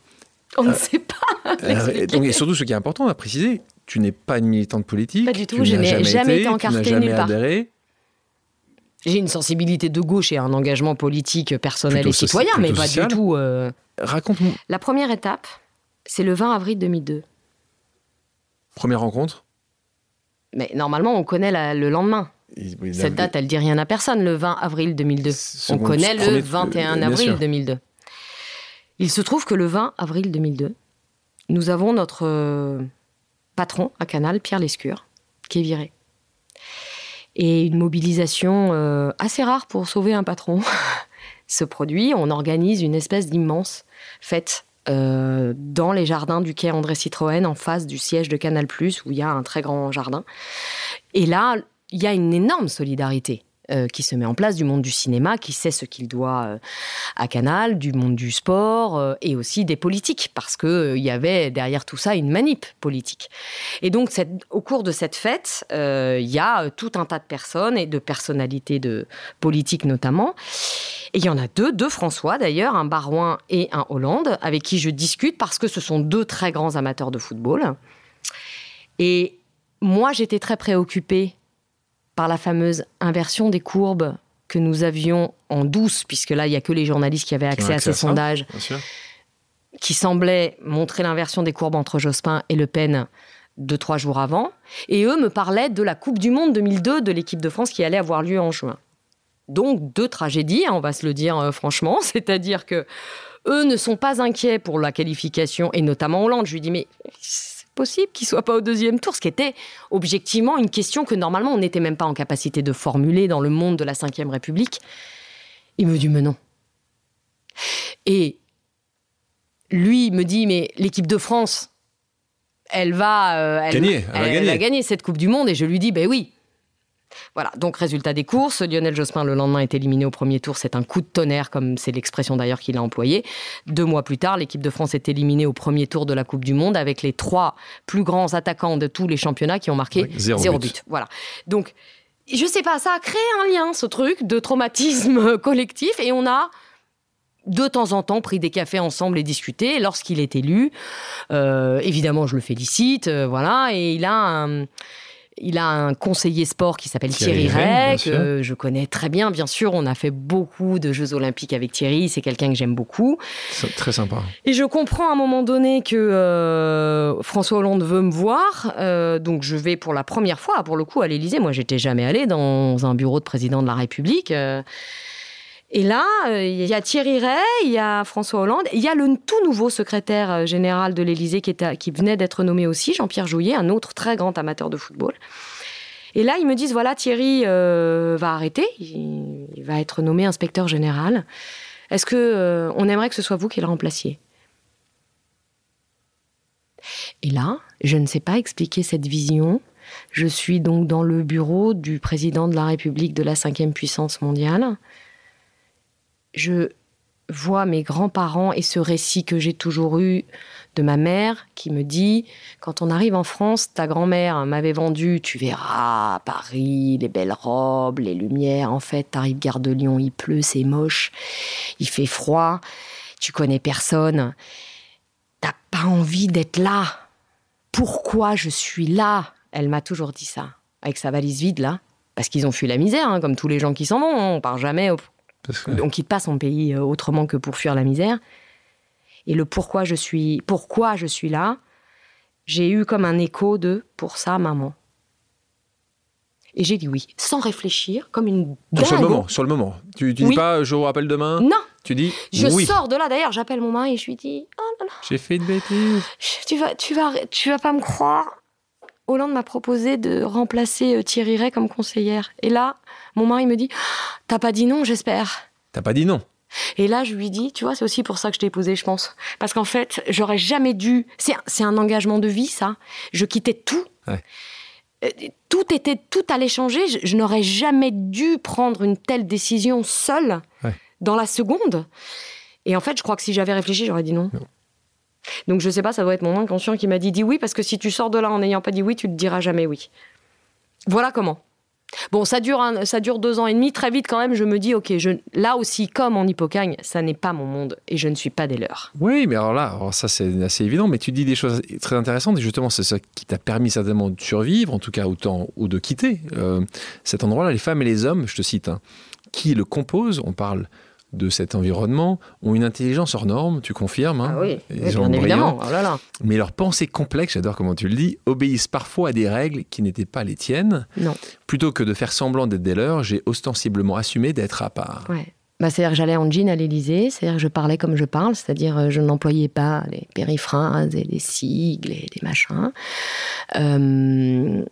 On ne euh, sait pas.
Euh, donc, et surtout, ce qui est important à préciser, tu n'es pas une militante politique.
Pas du tout, je n'ai jamais, été, encartée
jamais nulle part.
J'ai une sensibilité de gauche et un engagement politique personnel et citoyen, mais pas du tout. Euh,
Raconte-moi.
La première étape, c'est le 20 avril 2002.
Première rencontre
Mais normalement, on connaît le lendemain. Cette date, elle dit rien à personne, le 20 avril 2002. on connaît le 21 avril 2002. Il se trouve que le 20 avril 2002, nous avons notre, patron à Canal, Pierre Lescure, qui est viré. Et une mobilisation euh, assez rare pour sauver un patron se produit. On organise une espèce d'immense fête euh, dans les jardins du quai André Citroën, en face du siège de Canal+, où il y a un très grand jardin. Et là, il y a une énorme solidarité. Euh, qui se met en place du monde du cinéma, qui sait ce qu'il doit euh, à Canal, du monde du sport euh, et aussi des politiques, parce qu'il y avait derrière tout ça une manip politique. Et donc, au cours de cette fête, il y a tout un tas de personnes et de personnalités de politiques notamment. Et il y en a deux, deux François d'ailleurs, un Barouin et un Hollande, avec qui je discute parce que ce sont deux très grands amateurs de football. Et moi, j'étais très préoccupée par la fameuse inversion des courbes que nous avions en douce, puisque là, il n'y a que les journalistes qui avaient accès, à ces sondages, qui semblaient montrer l'inversion des courbes entre Jospin et Le Pen deux, trois jours avant. Et eux me parlaient de la Coupe du Monde 2002 de l'équipe de France qui allait avoir lieu en juin. Donc, deux tragédies, hein, on va se le dire euh, franchement, c'est-à-dire que eux ne sont pas inquiets pour la qualification, et notamment Hollande. Je lui dis, mais possible qu'il soit pas au deuxième tour, ce qui était objectivement une question que normalement on n'était même pas en capacité de formuler dans le monde de la Ve République. Il me dit mais non. Et lui me dit mais l'équipe de France, elle va,
euh, gagner,
elle, va gagner cette Coupe du Monde et je lui dis ben oui. Voilà, donc résultat des courses, Lionel Jospin le lendemain est éliminé au premier tour, c'est un coup de tonnerre comme c'est l'expression d'ailleurs qu'il a employée. Deux mois plus tard, l'équipe de France est éliminée au premier tour de la Coupe du Monde avec les trois plus grands attaquants de tous les championnats qui ont marqué zéro, but. Voilà. Donc, je sais pas, ça a créé un lien, ce truc de traumatisme collectif et on a de temps en temps pris des cafés ensemble et discuté. Lorsqu'il est élu, euh, évidemment, je le félicite, euh, voilà, et il a un il a un conseiller sport qui s'appelle Thierry, Thierry que je connais très bien. Bien sûr, on a fait beaucoup de Jeux Olympiques avec Thierry. C'est quelqu'un que j'aime beaucoup.
C'est très sympa.
Et je comprends à un moment donné que euh, François Hollande veut me voir. Euh, donc je vais pour la première fois, pour le coup, à l'Élysée. Moi, j'étais jamais allée dans un bureau de président de la République. Euh, et là, euh, il y a Thierry Ray, il y a François Hollande, il y a le tout nouveau secrétaire euh, général de l'Élysée qui, qui venait d'être nommé aussi, Jean-Pierre Jouyet, un autre très grand amateur de football. Et là, ils me disent voilà, Thierry euh, va arrêter, il, va être nommé inspecteur général. Est-ce que on aimerait que ce soit vous qui le remplaciez? Et là, je ne sais pas expliquer cette vision. Je suis donc dans le bureau du président de la République de la cinquième puissance mondiale je vois mes grands-parents et ce récit que j'ai toujours eu de ma mère qui me dit quand on arrive en France, ta grand-mère m'avait vendu, tu verras Paris, les belles robes, les lumières. En fait, t'arrives gare de Lyon, il pleut, c'est moche, il fait froid, tu connais personne, t'as pas envie d'être là. Pourquoi je suis là? Elle m'a toujours dit ça, avec sa valise vide là, parce qu'ils ont fui la misère, hein, comme tous les gens qui s'en vont. Hein. On part jamais au on quitte pas son pays euh, autrement que pour fuir la misère. Et le pourquoi je suis, pourquoi je suis là, j'ai eu comme un écho de pour ça, maman. Et j'ai dit oui, sans réfléchir, comme une dingue.
Sur le moment, sur le moment. Tu, dis pas je vous rappelle demain
Non.
Tu dis
Je sors de là. D'ailleurs, j'appelle mon mari et je lui dis oh
J'ai fait une bêtise.
Tu vas, tu vas, tu vas pas me croire. Hollande m'a proposé de remplacer euh, Thierry Ray comme conseillère. Et là, mon mari me dit T'as pas dit non, j'espère.
T'as pas dit non
et là, je lui dis, tu vois, c'est aussi pour ça que je t'ai épousé, je pense. Parce qu'en fait, j'aurais jamais dû. C'est un engagement de vie, ça. Je quittais tout. Euh, tout était, tout allait changer. Je, n'aurais jamais dû prendre une telle décision seule dans la seconde. Et en fait, je crois que si j'avais réfléchi, j'aurais dit non. Donc je sais pas, ça doit être mon inconscient qui m'a dit dis oui, parce que si tu sors de là en n'ayant pas dit oui, tu ne diras jamais oui. Voilà comment. Bon, ça dure, ça dure deux ans et demi. Très vite, quand même, je me dis, ok, je, là aussi, comme en Hippocagne, ça n'est pas mon monde et je ne suis pas des leurs.
Oui, mais alors là, ça c'est assez évident, mais tu dis des choses très intéressantes et justement, c'est ça qui t'a permis certainement de survivre, en tout cas, autant, ou de quitter euh, cet endroit-là. Les femmes et les hommes, je te cite, hein, qui le composent, on parle de cet environnement ont une intelligence hors norme, tu confirmes
hein, Ah oui, bien évidemment. Oh
Mais leurs pensées complexes, j'adore comment tu le dis, obéissent parfois à des règles qui n'étaient pas les tiennes.
Non.
Plutôt que de faire semblant d'être des leurs, j'ai ostensiblement assumé d'être à part.
Ouais. bah, C'est-à-dire que j'allais en jean à l'Élysée, c'est-à-dire que je parlais comme je parle, c'est-à-dire euh, je n'employais pas les périphrases et les sigles et des machins. Euh,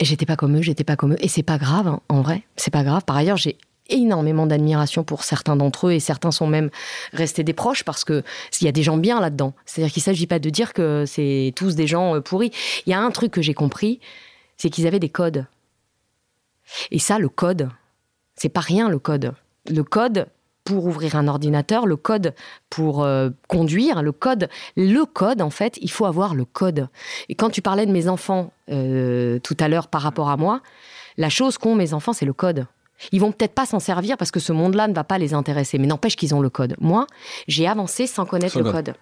et j'étais pas comme eux, j'étais pas comme eux. Et c'est pas grave, hein, en vrai, c'est pas grave. Par ailleurs, j'ai énormément d'admiration pour certains d'entre eux et certains sont même restés des proches parce que il y a des gens bien là-dedans. C'est-à-dire qu'il s'agit pas de dire que c'est tous des gens euh, pourris. Il y a un truc que j'ai compris, c'est qu'ils avaient des codes. Et ça, le code, c'est pas rien le code. Le code pour ouvrir un ordinateur, le code pour euh, conduire, le code, le code en fait, il faut avoir le code. Et quand tu parlais de mes enfants euh, tout à l'heure par rapport à moi, la chose qu'ont mes enfants, c'est le code. Ils vont peut-être pas s'en servir parce que ce monde-là ne va pas les intéresser, mais n'empêche qu'ils ont le code. Moi, j'ai avancé sans connaître le code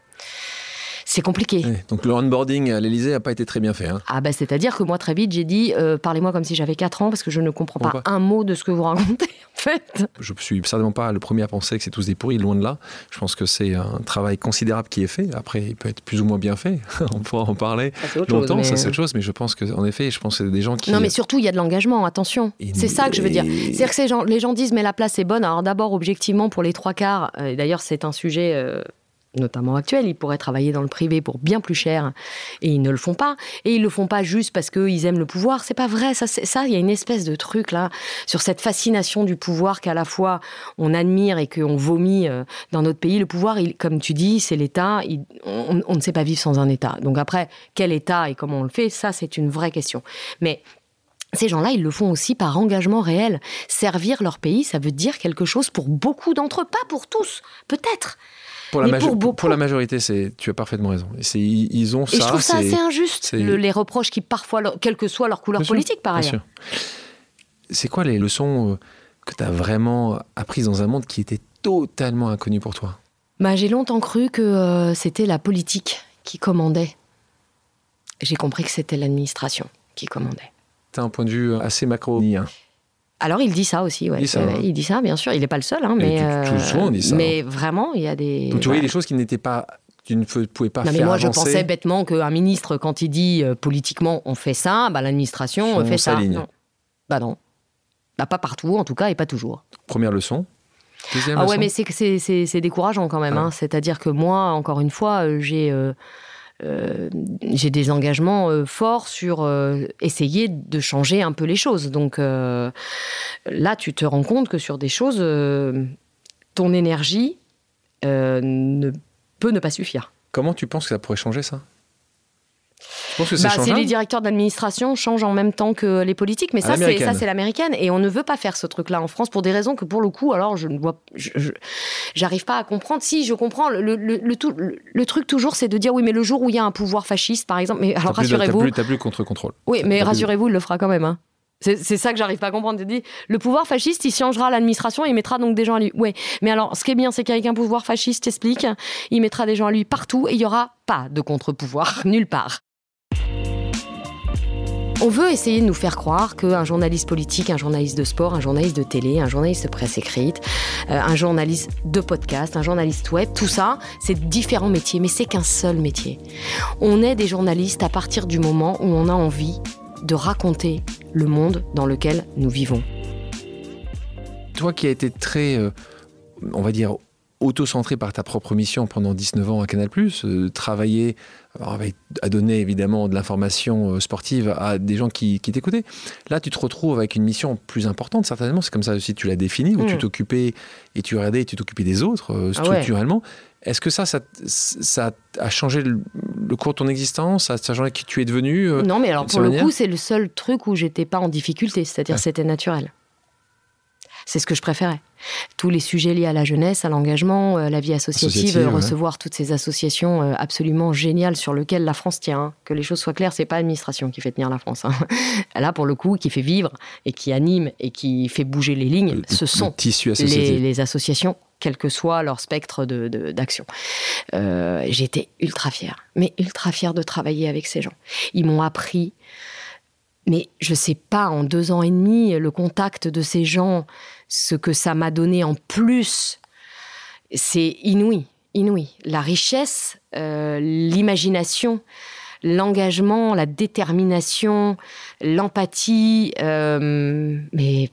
c'est compliqué.
donc le onboarding à l'Elysée n'a pas été très bien fait. Hein.
Ah bah c'est-à-dire que moi très vite j'ai dit euh, parlez-moi comme si j'avais 4 ans parce que je ne comprends pas, un mot de ce que vous racontez en fait.
Je suis certainement pas le premier à penser que c'est tous des pourris, loin de là. Je pense que c'est un travail considérable qui est fait. Après il peut être plus ou moins bien fait. On pourra en parler longtemps, ça c'est autre chose. Mais je pense qu'en effet, je pense que c'est des gens qui...
Non mais surtout il y a de l'engagement, attention. C'est ça que je veux dire. C'est-à-dire que gens, les gens disent mais la place est bonne. Alors d'abord objectivement pour les trois quarts, euh, d'ailleurs c'est un sujet... Euh, notamment actuels, ils pourraient travailler dans le privé pour bien plus cher et ils ne le font pas. Et ils le font pas juste parce qu'ils aiment le pouvoir. C'est pas vrai. Ça, ça, il y a une espèce de truc là sur cette fascination du pouvoir qu'à la fois on admire et qu'on vomit euh, dans notre pays. Le pouvoir, comme tu dis, c'est l'État. On ne sait pas vivre sans un État. Donc après, quel État et comment on le fait, ça c'est une vraie question. Mais ces gens-là, ils le font aussi par engagement réel. Servir leur pays, ça veut dire quelque chose pour beaucoup d'entre eux, pas pour tous, peut-être.
Pour la, pour, la majorité, c'est, tu as parfaitement raison. Ils, ils ont ça.
Et je trouve ça assez injuste, les reproches qui parfois, quelle que soit leur couleur politique, par ailleurs.
C'est quoi les leçons euh, que tu as vraiment apprises dans un monde qui était totalement inconnu pour toi?
Bah, J'ai longtemps cru que euh, c'était la politique qui commandait. J'ai compris que c'était l'administration qui commandait.
Tu as un point de vue assez macro
alors il dit ça aussi, ouais. il, dit ça, il dit ça, bien sûr. Il n'est pas le seul, hein, mais
euh, dit ça.
Mais vraiment, il y a des.
Donc tu voyais des choses qui n'étaient pas tu ne pouvais pas non,
mais moi, je pensais bêtement qu'un ministre, quand il dit euh, politiquement on fait ça, bah, l'administration fait ça. Non. Bah non. Bah, pas partout, en tout cas, et pas toujours.
Première leçon. Deuxième
ah
leçon.
ouais, mais c'est décourageant quand même. Ah. Hein. C'est-à-dire que moi, encore une fois, euh, j'ai euh, j'ai des engagements euh, forts sur euh, essayer de changer un peu les choses. Donc là, tu te rends compte que sur des choses, ton énergie ne peut ne pas suffire.
Comment tu penses que ça pourrait changer ça?
Bah, c'est les directeurs d'administration changent en même temps que les politiques, mais ça c'est ça c'est l'américaine et on ne veut pas faire ce truc-là en France pour des raisons que pour le coup alors je ne vois j'arrive pas à comprendre. Si je comprends le, le, le, truc toujours c'est de dire oui mais le jour où il y a un pouvoir fasciste par exemple, mais alors rassurez-vous,
t'as plus, plus contre-contrôle.
Oui mais rassurez-vous il le fera quand même. Hein. C'est ça que j'arrive pas à comprendre. Tu dis, le pouvoir fasciste, il changera l'administration et il mettra donc des gens à lui. Oui, mais alors, ce qui est bien, c'est qu'avec un pouvoir fasciste, t'explique, il mettra des gens à lui partout et il y aura pas de contre-pouvoir nulle part. On veut essayer de nous faire croire qu'un journaliste politique, un journaliste de sport, un journaliste de télé, un journaliste de presse écrite, euh, un journaliste de podcast, un journaliste web, tout ça, c'est différents métiers, mais c'est qu'un seul métier. On est des journalistes à partir du moment où on a envie de raconter le monde dans lequel nous vivons.
Toi qui as été très, euh, on va dire, auto-centré par ta propre mission pendant 19 ans à Canal+, euh, travailler à donner évidemment de l'information euh, sportive à des gens qui, t'écoutaient. Là, tu te retrouves avec une mission plus importante, certainement. C'est comme ça aussi tu l'as défini, où tu mm. t'occupais et tu regardais et tu t'occupais des autres euh, ah structurellement. Est-ce que ça, ça, a changé le, cours de ton existence? Ça a changé qui tu es devenu
Non, mais alors pour le coup, c'est le seul truc où j'étais pas en difficulté, c'est-à-dire c'était naturel. C'est ce que je préférais. Tous les sujets liés à la jeunesse, à l'engagement, euh, la vie associative, recevoir toutes ces associations euh, absolument géniales sur lesquelles la France tient. Hein. Que les choses soient claires, c'est pas l'administration qui fait tenir la France. Hein. Là, pour le coup, qui fait vivre et qui anime et qui fait bouger les lignes, ce sont les, associations quel que soit leur spectre d'action. De, euh, J'étais ultra fière, mais ultra fière de travailler avec ces gens. Ils m'ont appris mais je sais pas, en deux ans et demi, le contact de ces gens, ce que ça m'a donné en plus, c'est inouï, inouï. La richesse, euh, l'imagination, l'engagement, la détermination, l'empathie, euh, mais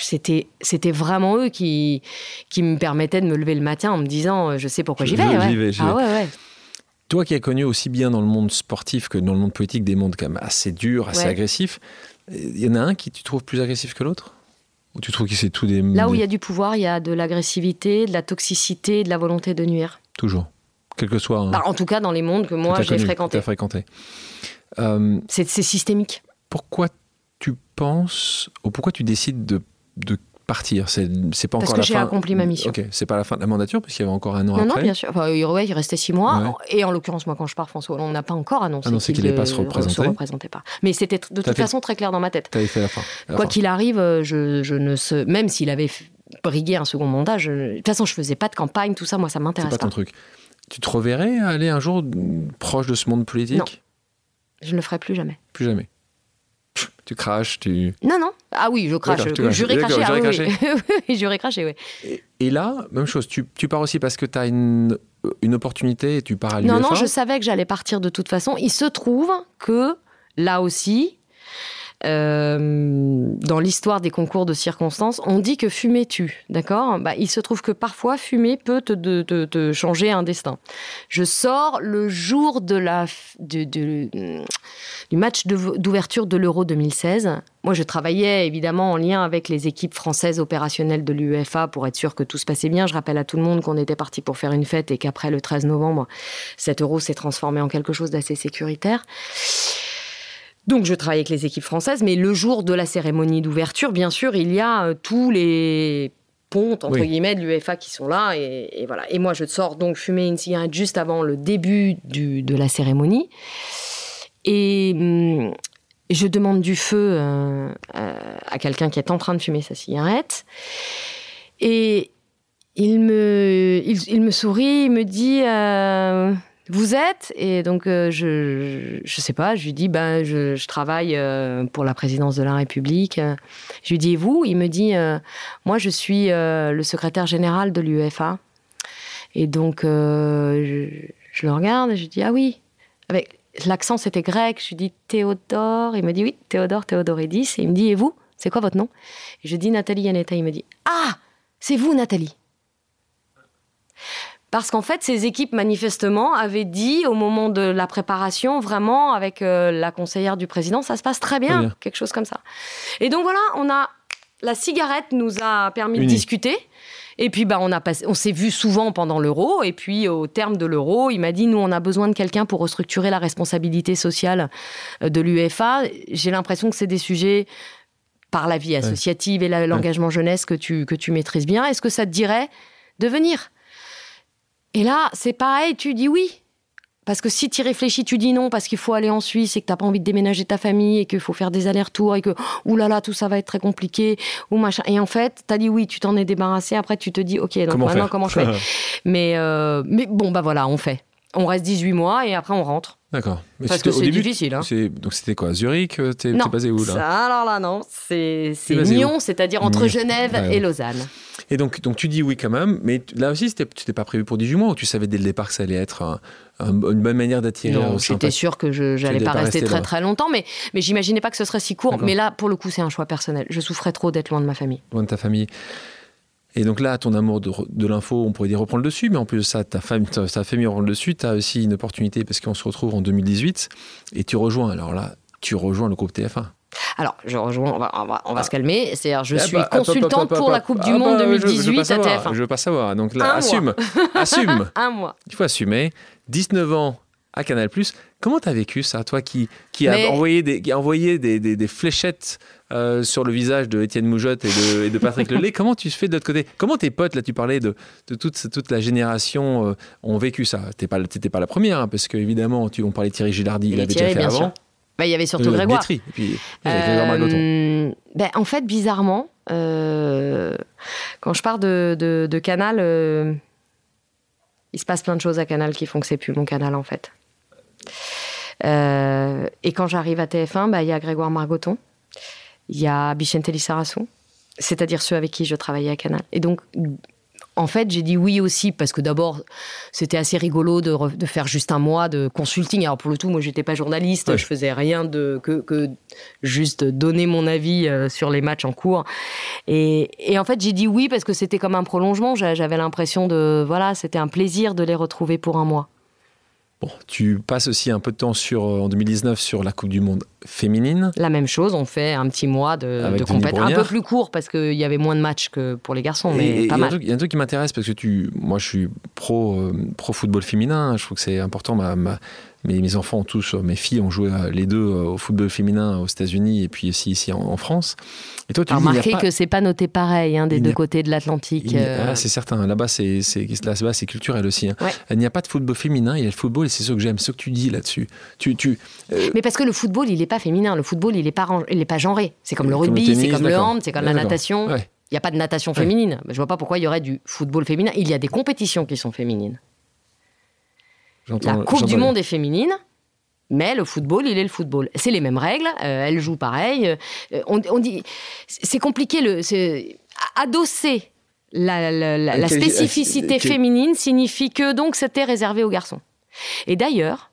c'était c'était vraiment eux qui qui me permettaient de me lever le matin en me disant je sais pourquoi j'y vais.
J'y vais,
ah
vais.
ouais ouais.
Toi qui as connu aussi bien dans le monde sportif que dans le monde politique des mondes quand même assez durs, assez
Ouais.
agressifs, il y en a un qui tu trouves plus agressif que l'autre? Ou tu trouves que c'est tout des...
Là où il y a du pouvoir, il y a de l'agressivité, de la toxicité, de la volonté de nuire.
Toujours. Quel que soit... un-
Bah, en tout cas, dans les mondes que moi j'ai fréquentés.
fréquenté. Euh,
C'est c'est systémique.
pourquoi tu penses, ou pourquoi tu décides de, de partir C'est pas
Parce
encore
que
la
j'ai accompli ma mission.
Ok, c'est pas la fin de la mandature, puisqu'il y avait encore un an
Non,
après.
non, bien sûr. Enfin, il- ouais, il restait six mois.
Ouais.
Et en l'occurrence, moi, quand je pars, François Hollande, on n'a pas encore annoncé
Annoncé qu'il
ne
pas se représenter.
représentait pas. Mais c'était de toute
fait-
façon très clair dans ma tête.
T'avais fait la fin. la
Quoi qu'il arrive, euh, je, je ne se... même s'il avait brigué un second mandat, je... de toute façon, je faisais pas de campagne, tout ça, moi, ça m'intéresse
pas
pas.
ton truc. Tu te reverrais aller un jour mm, proche de ce monde politique?
Non. Je ne le ferai plus jamais.
Plus jamais. Tu craches, tu.
Non, non. Ah oui, je crache. J'aurais craché. ah
j'aurais
oui, J'aurais craché, oui.
Et, et là, même chose, tu, tu pars aussi parce que tu as une, une opportunité et tu pars à l'UEFA.
Non, non, je savais que j'allais partir de toute façon. Il se trouve que, là aussi, euh, dans l'histoire des concours de circonstances, on dit que fumer tue, d'accord? Bah, Il se trouve que parfois, fumer peut te, changer un destin. Je sors le jour de de- de- du match de- d'ouverture de l'Euro 2016. Moi, je travaillais évidemment en lien avec les équipes françaises opérationnelles de l'UEFA pour être sûr que tout se passait bien. Je rappelle à tout le monde qu'on était parti pour faire une fête et qu'après le 13 novembre, cet euro s'est transformé en quelque chose d'assez sécuritaire. Donc je travaille avec les équipes françaises, mais le jour de la cérémonie d'ouverture, bien sûr, il y a euh, tous les pontes entre
Oui.
guillemets de l'UEFA qui sont là et, et voilà. Et moi je sors donc fumer une cigarette juste avant le début du- de la cérémonie et hum, je demande du feu euh, euh, à quelqu'un qui est en train de fumer sa cigarette et il me, il, il me sourit, il me dit euh, Vous êtes Et donc, euh, je, je sais pas, je lui dis ben, je, travaille euh, pour la présidence de la République. Je lui dis Et vous? Il me dit euh, Moi, je suis le secrétaire général de l'UEFA. Et donc, je, le regarde et je lui dis Ah oui Avec l'accent, c'était grec. Je lui dis Théodore. Il me dit Oui, Théodore, Théodoridis. Et il me dit Et vous? C'est quoi votre nom? Et je dis Nathalie Yanetta. Il me dit Ah c'est vous, Nathalie. Parce qu'en fait, ces équipes, manifestement, avaient dit au moment de la préparation, vraiment, avec euh, la conseillère du président, ça se passe très bien, quelque chose comme ça. Et donc voilà, on a. La cigarette nous a permis
Unis.
de discuter. Et puis, bah, on, a passé, on s'est vu souvent pendant l'euro. Et puis, au terme de l'euro, il m'a dit Nous, on a besoin de quelqu'un pour restructurer la responsabilité sociale euh, de l'UEFA. J'ai l'impression que c'est des sujets par la vie associative et l'engagement jeunesse que tu, que tu maîtrises bien. Est-ce que ça te dirait de venir? Et là, c'est pareil, tu dis oui. Parce que si tu y réfléchis, tu dis non, parce qu'il faut aller en Suisse et que tu n'as pas envie de déménager ta famille et qu'il faut faire des allers-retours et que, oulala, là là, tout ça va être très compliqué, ou machin. Et en fait, tu as dit oui, tu t'en es débarrassé. Après, tu te dis, OK, donc
Comment
maintenant,
faire
comment je fais? Mais, euh, mais bon, bah voilà, on fait. On reste 18 mois et après, on rentre.
D'accord.
Parce que c'est difficile. Hein.
c'est- Donc c'était quoi Zurich euh, T'es basé où là?
Ça, alors là, non. C'est Nyon, c'est-à-dire entre. Genève
ouais.
et Lausanne.
Et donc, donc tu dis oui quand même, mais là aussi tu t'es pas prévu pour 18 mois ou tu savais dès le départ que ça allait être un- un- une bonne manière d'attirer
j'étais sûre que je n'allais pas
pas
rester très
là.
très longtemps, mais, mais j'imaginais pas que ce serait si court. Mais là, pour le coup, c'est un choix personnel. Je souffrais trop d'être loin de ma famille.
loin de ta famille. Et donc là, ton amour de, de l'info, on pourrait dire reprendre le dessus, mais en plus de ça, ta, femme, ta, ta famille reprend le dessus. Tu as aussi une opportunité parce qu'on se retrouve en 2018 et tu rejoins, alors là, tu rejoins le groupe TF1.
Alors, je rejoins, on va, on va, on va se calmer. C'est-à-dire, je
Ah
suis
bah, hop,
consultante
hop, hop,
pour la. Coupe
Ah
du Monde
bah, je-
2018 à
savoir,
TF1.
Je veux pas savoir. Donc là,
Un mois.
assume, assume.
Un mois.
Il faut assumer. 19 ans à Canal+. Comment t'as vécu ça, toi qui, qui a
Mais-
envoyé des, qui a envoyé des, des- des fléchettes euh, sur le visage de Étienne Moujotte et de, et de Patrick Lelay? Comment tu fais de l'autre côté? Comment tes potes, là tu parlais de, de toute, toute la génération, euh, ont vécu ça? T'es pas, t'étais pas la première, hein, parce qu'évidemment, tu, on parlait de Thierry Gilardi, il avait déjà fait avant.
sûr. Bah, il y avait surtout
Euh,
Grégoire.
Et puis il y avait Grégoire Margoton.
Euh, ben, en fait, bizarrement, euh, quand je pars de, de- de Canal, euh, il se passe plein de choses à Canal qui font que c'est plus mon canal, en fait. Et quand j'arrive à TF1, ben, il y a Grégoire Margoton, il y a Bichente Lissarassou, c'est-à-dire ceux avec qui je travaillais à Canal. Et donc, En fait, j'ai dit oui aussi parce que d'abord, c'était assez rigolo de, de, faire juste un mois de consulting. Alors pour le tout, moi, j'étais pas journaliste, je faisais rien de que, que, juste donner mon avis euh, sur les matchs en cours. Et, et en fait, j'ai dit oui parce que c'était comme un prolongement. J'avais l'impression de voilà, c'était un plaisir de les retrouver pour un mois.
Bon, tu passes aussi un peu de temps sur, euh, en 2019 sur la Coupe du Monde féminine.
La même chose, on fait un petit mois de, de compétition. Un peu plus court parce qu'il y avait moins de matchs que pour les garçons, mais pas mal.
Il y a un truc qui m'intéresse parce que tu, moi je suis pro, euh, pro football féminin, je trouve que c'est important. Ma, ma, mes, mes, enfants ont tous, mes filles ont joué les deux euh, au football féminin aux États-Unis et puis aussi ici en, France.
Et toi, tu dis, remarquez pas... que c'est pas noté pareil hein, des deux côtés de l'Atlantique.
Euh... Ah, c'est certain. Là-bas, c'est là-bas, c'est culturel aussi. Hein. Ouais. Il n'y a pas de football féminin. Il y a le football et c'est ce que j'aime, ce que tu dis là-dessus. Tu, tu
euh... Mais parce que le football, il n'est pas féminin. Le football, il n'est pas, il est pas genré. C'est comme le rugby, c'est comme le hand, c'est comme la natation. Ouais. Il n'y a pas de natation féminine. Je vois pas pourquoi il y aurait du football féminin. Il y a des compétitions qui sont féminines. La Coupe du Monde est féminine. Mais le football, il est le football. C'est les mêmes règles, euh, elles jouent pareil. Euh, on, on, dit, c'est compliqué. Le, adosser la, la, la, la spécificité féminine signifie que donc c'était réservé aux garçons. Et d'ailleurs,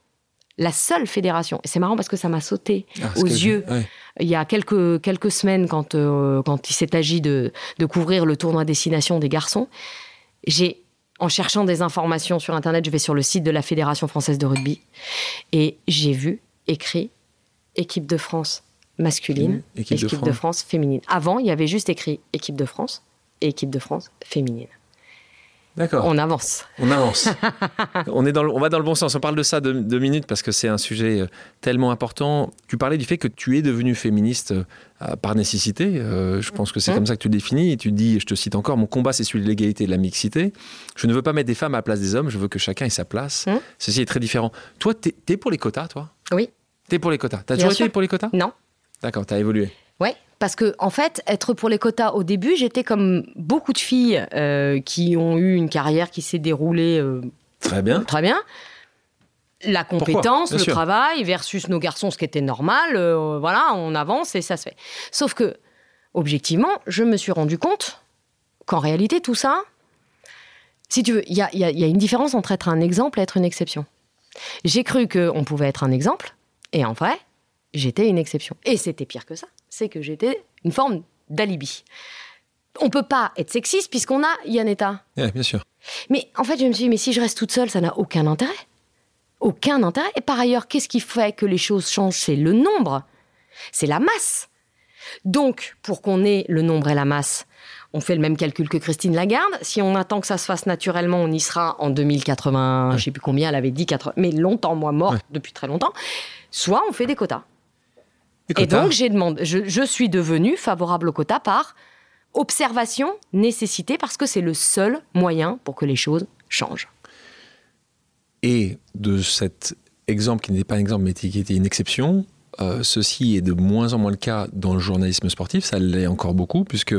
la seule fédération, et c'est marrant parce que ça m'a sauté ah, aux yeux ouais. il y a quelques, quelques semaines quand, euh, quand il s'est agi de, de couvrir le tournoi destination des garçons, j'ai en cherchant des informations sur Internet, je vais sur le site de la Fédération française de rugby et j'ai vu écrit équipe de France masculine, mmh, équipe, équipe de, France. de, France. féminine. Avant, il y avait juste écrit équipe de France et équipe de France féminine.
D'accord.
On avance.
On avance. on, est dans le, on va dans le bon sens. On parle de ça deux, deux minutes parce que c'est un sujet euh, tellement important. Tu parlais du fait que tu es devenue féministe euh, par nécessité. Euh, je pense que c'est mmh. comme ça que tu le définis. Et tu dis, je te cite encore, mon combat c'est celui de l'égalité et de la mixité. Je ne veux pas mettre des femmes à la place des hommes. Je veux que chacun ait sa place. Mmh. Ceci est très différent. Toi, tu es, es, pour les quotas, toi?
Oui.
Tu es pour les quotas. Tu as toujours été pour les quotas?
Non.
D'accord, tu as évolué.
Oui, parce que en fait, être pour les quotas au début, j'étais comme beaucoup de filles euh, qui ont eu une carrière qui s'est déroulée euh,
très bien.
Très bien. La compétence, le sûr. travail versus nos garçons, ce qui était normal. Euh, voilà, on avance et ça se fait. Sauf que, objectivement, je me suis rendu compte qu'en réalité, tout ça, si tu veux, il y a, y a une différence entre être un exemple et être une exception. J'ai cru qu'on pouvait être un exemple, et en vrai, j'étais une exception. Et c'était pire que ça c'est que j'étais une forme d'alibi. On peut pas être sexiste puisqu'on a Yannetta.
Oui, bien sûr.
Mais en fait, je me suis dit, mais si je reste toute seule, ça n'a aucun intérêt. Aucun intérêt. Et par ailleurs, qu'est-ce qui fait que les choses changent? C'est le nombre. C'est la masse. Donc, pour qu'on ait le nombre et la masse, on fait le même calcul que Christine Lagarde. Si on attend que ça se fasse naturellement, on y sera en 2080, ouais. je sais plus combien, elle avait dit, 80, mais longtemps, moi, morte ouais. depuis très longtemps. Soit on fait des quotas. Et donc, j'ai demandé, je, je, suis devenue favorable au quota par observation, nécessité, parce que c'est le seul moyen pour que les choses changent.
Et de cet exemple qui n'était pas un exemple, mais qui était une exception, euh, ceci est de moins en moins le cas dans le journalisme sportif, ça l'est encore beaucoup, puisque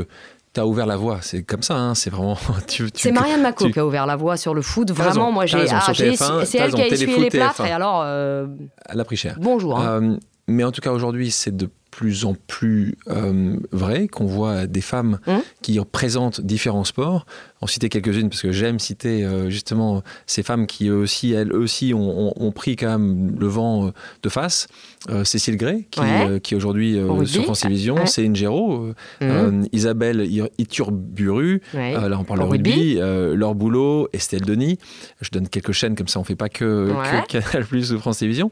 tu as ouvert la voie. C'est comme ça, hein, c'est vraiment.
c'est Marianne Maco tu... qui a ouvert la voie sur le foot. Vraiment, moi, j'ai. Ah, c'est elle qui a essuyé les plâtres, et alors. Euh...
Elle a pris cher.
Bonjour. Hein.
Euh, mais en tout cas, aujourd'hui, c'est de plus en plus euh, vrai qu'on voit des femmes mmh. qui représentent différents sports. En citer quelques-unes parce que j'aime citer euh, justement ces femmes qui eux aussi, elles aussi ont, ont, ont, pris quand même le vent de face. Euh, Cécile Gray qui, ouais. qui aujourd'hui sur France Télévisions, ouais. Céline Géraud, mmh. Isabelle Iturburu, ouais. là on parle de rugby, Laure Boulot, Estelle Denis. Je donne quelques chaînes comme ça, on fait pas que, que Canal Plus ou France Télévisions.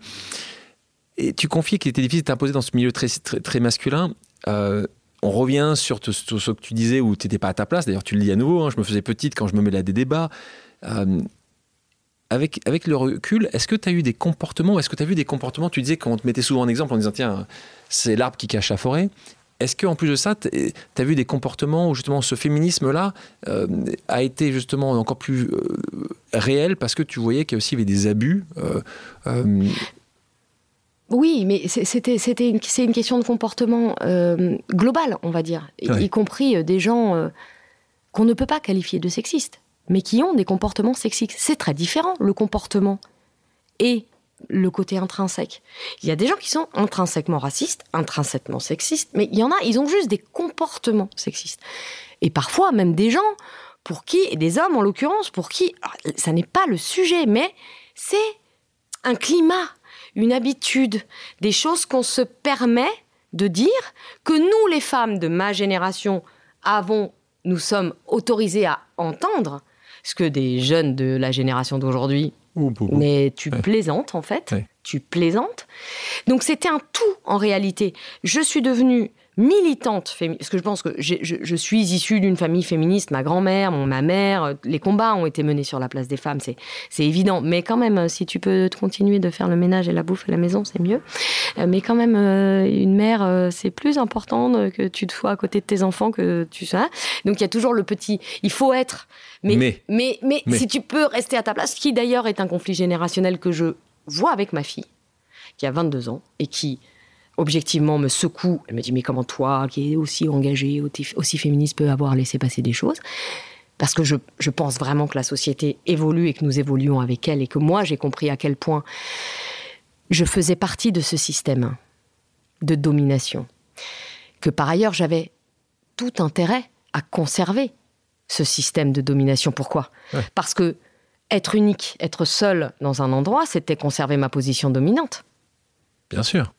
Et tu confies qu'il était difficile de t'imposer dans ce milieu très, très, masculin. Euh, on revient sur, ce que tu disais où tu n'étais pas à ta place. D'ailleurs, tu le dis à nouveau. Hein, je me faisais petite quand je me mêlais à des débats. Euh, avec, avec le recul, est-ce que tu as eu des comportements Est-ce que tu vu des comportements? Tu disais qu'on te mettait souvent en exemple en disant tiens, c'est l'arbre qui cache la forêt. Est-ce qu'en plus de ça, tu as vu des comportements où justement ce féminisme-là euh, a été justement encore plus réel parce que tu voyais qu'il y aussi avait des abus
oui, mais c'était c'était une, c'est une question de comportement euh, global, on va dire, oui. y compris euh, des gens euh, qu'on ne peut pas qualifier de sexistes, mais qui ont des comportements sexistes. C'est très différent le comportement et le côté intrinsèque. Il y a des gens qui sont intrinsèquement racistes, intrinsèquement sexistes, mais il y en a, ils ont juste des comportements sexistes. Et parfois même des gens pour qui, et des hommes en l'occurrence, pour qui, ça n'est pas le sujet, mais c'est un climat, une habitude, des choses qu'on se permet de dire que nous, les femmes de ma génération, avons, nous sommes autorisés à entendre, ce que des jeunes de la génération d'aujourd'hui, mais tu plaisantes en fait, tu plaisantes. Donc c'était un tout en réalité. Je suis devenue militante, parce que je pense que je, suis issue d'une famille féministe, ma grand-mère, ma mère, euh, les combats ont été menés sur la place des femmes, c'est évident. Mais quand même, euh, si tu peux continuer de faire le ménage et la bouffe à la maison, c'est mieux. Euh, mais quand même, une mère, c'est plus important que tu te sois à côté de tes enfants que tu sois. Donc il y a toujours le petit, il faut être. Mais, mais, mais, mais, mais si tu peux rester à ta place, qui d'ailleurs est un conflit générationnel que je vois avec ma fille, qui a 22 ans et qui objectivement me secoue. Elle me dit mais comment toi, qui es aussi engagée, aussi féministe, peut avoir laissé passer des choses? Parce que je, je, pense vraiment que la société évolue et que nous évoluons avec elle et que moi j'ai compris à quel point je faisais partie de ce système de domination. Que par ailleurs j'avais tout intérêt à conserver ce système de domination. Pourquoi? Parce que être unique, être seul dans un endroit, c'était conserver ma position dominante.
Bien sûr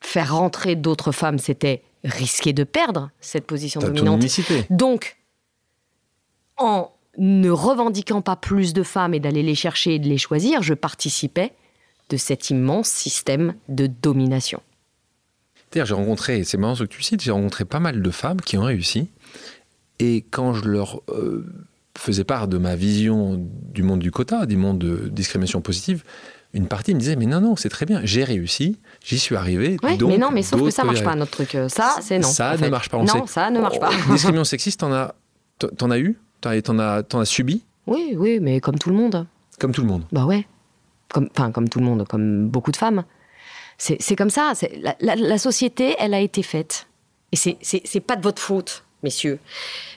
faire rentrer d'autres femmes, c'était risquer de perdre cette position dominante. Donc, en ne revendiquant pas plus de femmes et d'aller les chercher et de les choisir, je participais de cet immense système de domination.
J'ai rencontré, c'est marrant ce que tu cites, j'ai rencontré pas mal de femmes qui ont réussi. Et quand je leur euh, faisais part de ma vision du monde du quota, du monde de discrimination positive, une partie me disait mais non non c'est très bien j'ai réussi j'y suis arrivé
mais non mais sauf que ça marche pas notre truc ça c'est non
ça ne marche pas on
non ça ne marche pas.
Discrimination sexiste t'en as t'en as eu t'en as t'en as subi
oui oui mais comme tout le monde.
Comme tout le monde.
Bah ouais. Comme enfin comme tout le monde comme beaucoup de femmes. C'est comme ça la, la, la, société elle a été faite. Et c'est pas de votre faute messieurs.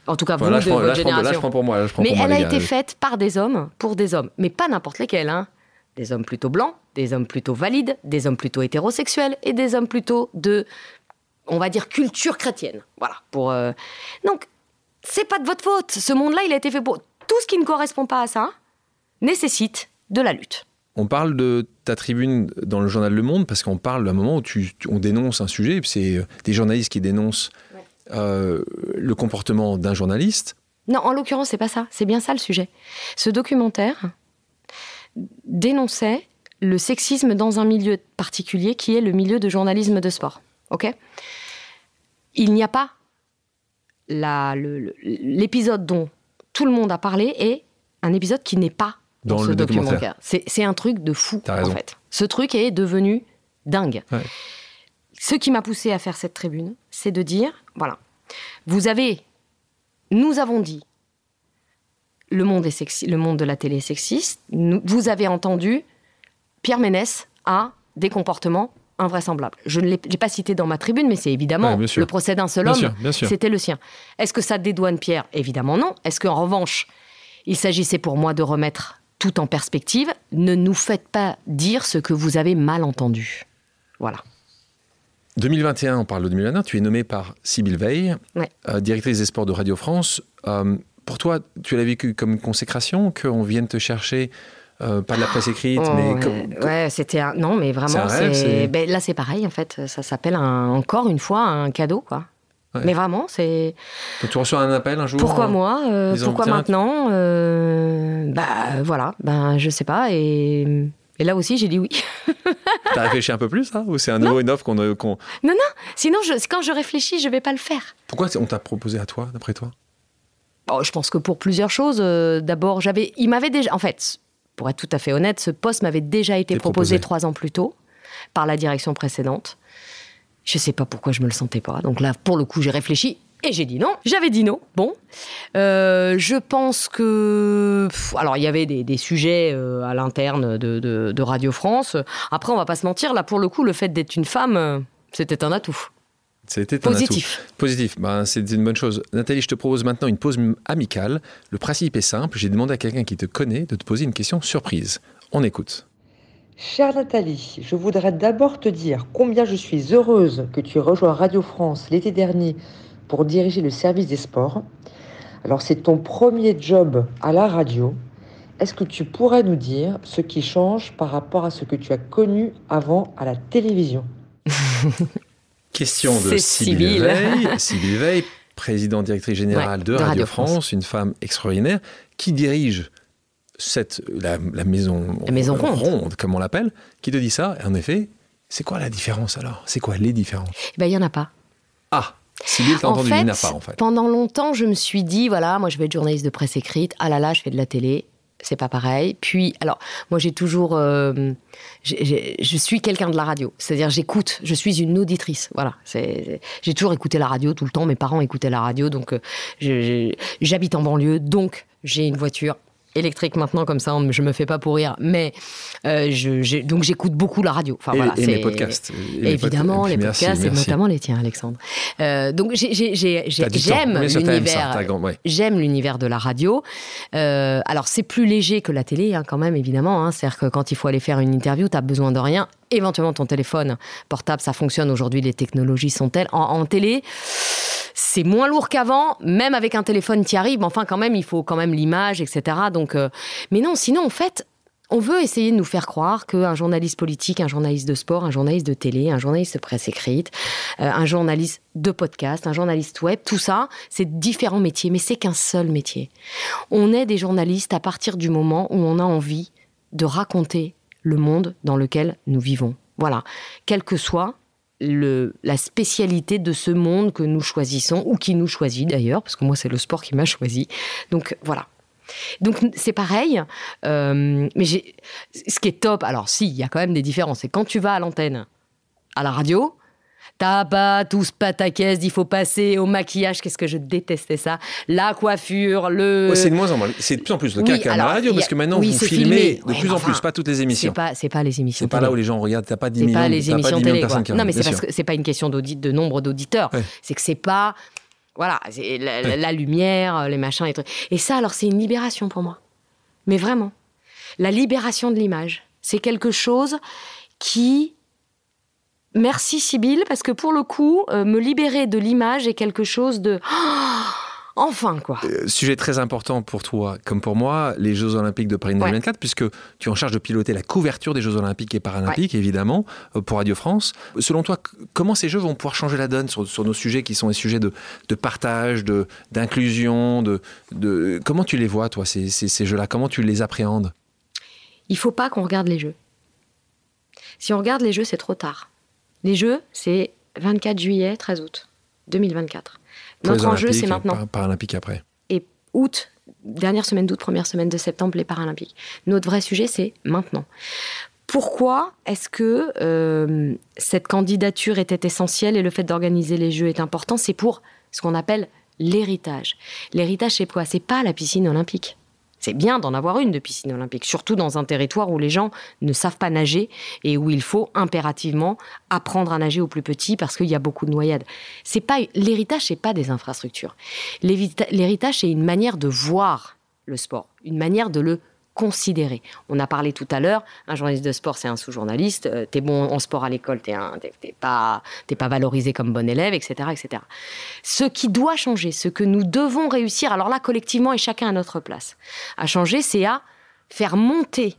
En tout cas vous de votre génération
là, je prends pour moi,
mais elle a été faite par des hommes pour des hommes. Mais pas n'importe lesquels hein des hommes plutôt blancs, des hommes plutôt valides, des hommes plutôt hétérosexuels et des hommes plutôt de, on va dire, culture chrétienne. Voilà. Pour, euh... Donc, c'est pas de votre faute. Ce monde-là, il a été fait pour. Tout ce qui ne correspond pas à ça nécessite de la lutte.
On parle de ta tribune dans le journal Le Monde parce qu'on parle d'un moment où tu, on dénonce un sujet, c'est euh, des journalistes qui dénoncent euh, le comportement d'un journaliste.
Non, en l'occurrence, c'est pas ça. C'est bien ça le sujet. Ce documentaire, dénonçait le sexisme dans un milieu particulier qui est le milieu de journalisme de sport. Ok? Il n'y a pas l'épisode dont tout le monde a parlé est un épisode qui n'est pas dans, ce documentaire. C'est un truc de fou en fait. Ce truc est devenu dingue. Ce qui m'a poussé à faire cette tribune, c'est de dire voilà, vous avez, nous avons dit le monde, est le monde de la télé est sexiste. Vous avez entendu, Pierre Ménès a des comportements invraisemblables. Je ne l'ai pas cité dans ma tribune, mais c'est évidemment le procès d'un seul homme. C'était le sien. Est-ce que ça dédouane Pierre? Évidemment non. Est-ce qu'en revanche, il s'agissait pour moi de remettre tout en perspective? Ne nous faites pas dire ce que vous avez mal entendu. Voilà.
2021, on parle de 2021, tu es nommé par Sybille Veil, euh, directrice des sports de Radio France. Euh, pour toi, tu l'as vécu comme une consécration, qu'on vienne te chercher euh, pas de la presse écrite,
oh,
mais
ouais, ouais c'était un... non, mais vraiment, c'est ben, là c'est pareil en fait. Ça s'appelle encore une fois un cadeau quoi. Mais vraiment, c'est.
tu reçois un appel un jour
Pourquoi euh, moi euh, Pourquoi maintenant Bah voilà, ben je sais pas et. Et là aussi, j'ai dit oui.
T'as réfléchi un peu plus, hein Ou c'est un nouveau une offre qu'on. non,
non. Sinon, je, quand je réfléchis, je vais pas le faire.
Pourquoi on t'a proposé à toi, d'après toi?
Je pense que pour plusieurs choses. Euh, d'abord, j'avais, il m'avait déjà, en fait, pour être tout à fait honnête, ce poste m'avait déjà été proposé, trois ans plus tôt par la direction précédente. Je ne sais pas pourquoi je me le sentais pas. Donc là, pour le coup, j'ai réfléchi et j'ai dit non. J'avais dit non. Bon, euh, je pense que alors il y avait des, sujets euh, à l'interne de, de, Radio France. Après, on va pas se mentir. Là, pour le coup, le fait d'être une femme, c'était un atout.
C'était
positif.
Positif, ben, c'est une bonne chose. Nathalie, je te propose maintenant une pause amicale. Le principe est simple, j'ai demandé à quelqu'un qui te connaît de te poser une question surprise. On écoute.
Chère Nathalie, je voudrais d'abord te dire combien je suis heureuse que tu aies rejoint Radio France l'été dernier pour diriger le service des sports. Alors c'est ton premier job à la radio. Est-ce que tu pourrais nous dire ce qui change par rapport à ce que tu as connu avant à la télévision?
Question de Sybille Veil. Sybille Veil, présidente directrice générale de, Radio, France, une femme extraordinaire qui dirige cette, la, maison,
la maison ronde.
comme on l'appelle, qui te dit ça. Et en effet, c'est quoi la différence alors? C'est quoi les différences?
Eh ben, Il n'y en a pas.
Ah Sybille, t'as entendu, il n'y en a pas en fait.
Pendant longtemps, je me suis dit, voilà, moi je vais être journaliste de presse écrite, ah là là, je fais de la télé, c'est pas pareil. Puis, alors, moi, j'ai toujours, euh, je suis quelqu'un de la radio, c'est-à-dire j'écoute, je suis une auditrice. Voilà, j'ai toujours écouté la radio tout le temps. Mes parents écoutaient la radio, donc euh, j'habite en banlieue, donc j'ai une voiture électrique maintenant, comme ça, je me fais pas pourrir. Mais euh, je, donc j'écoute beaucoup la radio.
Enfin, et, voilà, et mes podcasts.
évidemment, les podcasts, et notamment les tiens, Alexandre. Euh, donc j'aime l'univers. J'aime l'univers de la radio. Euh, alors c'est plus léger que la télé, hein, quand même, évidemment. Hein. C'est-à-dire que quand il faut aller faire une interview, tu as besoin de rien. Éventuellement, ton téléphone portable, ça fonctionne. Aujourd'hui, les technologies sont telles. En, en télé c'est moins lourd qu'avant, même avec un téléphone qui arrive. Enfin, quand même, il faut quand même l'image, etc. Donc, euh, mais non, sinon, en fait, on veut essayer de nous faire croire qu'un journaliste politique, un journaliste de sport, un journaliste de télé, un journaliste de presse écrite, euh, un journaliste de podcast, un journaliste web, tout ça, c'est différents métiers, mais c'est qu'un seul métier. On est des journalistes à partir du moment où on a envie de raconter le monde dans lequel nous vivons. Voilà, quel que soit la spécialité de ce monde que nous choisissons, ou qui nous choisit d'ailleurs, parce que moi c'est le sport qui m'a choisi. Donc voilà. Donc c'est pareil, euh, mais ce qui est top, alors si, il y a quand même des différences, c'est quand tu vas à l'antenne, à la radio, T'as pas tous pataquès, il faut passer au maquillage, qu'est-ce que je détestais ça. La coiffure, le.
c'est de moins en moins. C'est de plus en plus le cas qu'à la radio, parce que maintenant vous filmez de plus en plus, pas toutes les émissions.
C'est pas, c'est pas les émissions.
C'est pas là où les gens regardent, t'as pas 10 millions,
pas les émissions télé,
personnes
Non, mais c'est parce que c'est pas une question d'audit, de nombre d'auditeurs. C'est que c'est pas. Voilà, la, la, lumière, les machins, les trucs. Et ça, alors, c'est une libération pour moi. Mais vraiment. La libération de l'image. C'est quelque chose qui Merci Sybille, parce que pour le coup, euh, me libérer de l'image est quelque chose de... enfin, quoi.
Euh, sujet très important pour toi, comme pour moi, les Jeux Olympiques de Paris 2024, puisque tu es en charge de piloter la couverture des Jeux Olympiques et Paralympiques, évidemment, euh, pour Radio France. Selon toi, comment ces Jeux vont pouvoir changer la donne sur, nos sujets qui sont des sujets de, partage, d'inclusion de, de, Comment tu les vois, toi, ces, ces Jeux-là? Comment tu les appréhendes?
Il faut pas qu'on regarde les Jeux. Si on regarde les Jeux, c'est trop tard. Les Jeux, c'est 24 juillet, 13 août 2024.
Notre enjeu, c'est maintenant. Paralympique après.
Et août, dernière semaine d'août, première semaine de septembre, les Paralympiques. Notre vrai sujet, c'est maintenant. Pourquoi est-ce que euh, cette candidature était essentielle et le fait d'organiser les Jeux est important? C'est pour ce qu'on appelle l'héritage. L'héritage, c'est quoi? C'est pas la piscine olympique. C'est bien d'en avoir une de piscine olympique, surtout dans un territoire où les gens ne savent pas nager et où il faut impérativement apprendre à nager au plus petit parce qu'il y a beaucoup de noyades. C'est pas l'héritage, c'est pas des infrastructures. L'héritage, c'est une manière de voir le sport, une manière de le considéré. On a parlé tout à l'heure, un journaliste de sport, c'est un sous-journaliste. Euh, t'es bon en sport à l'école, t'es, pas, pas valorisé comme bon élève, etc., etc. Ce qui doit changer, ce que nous devons réussir, alors là, collectivement et chacun à notre place, à changer, c'est à faire monter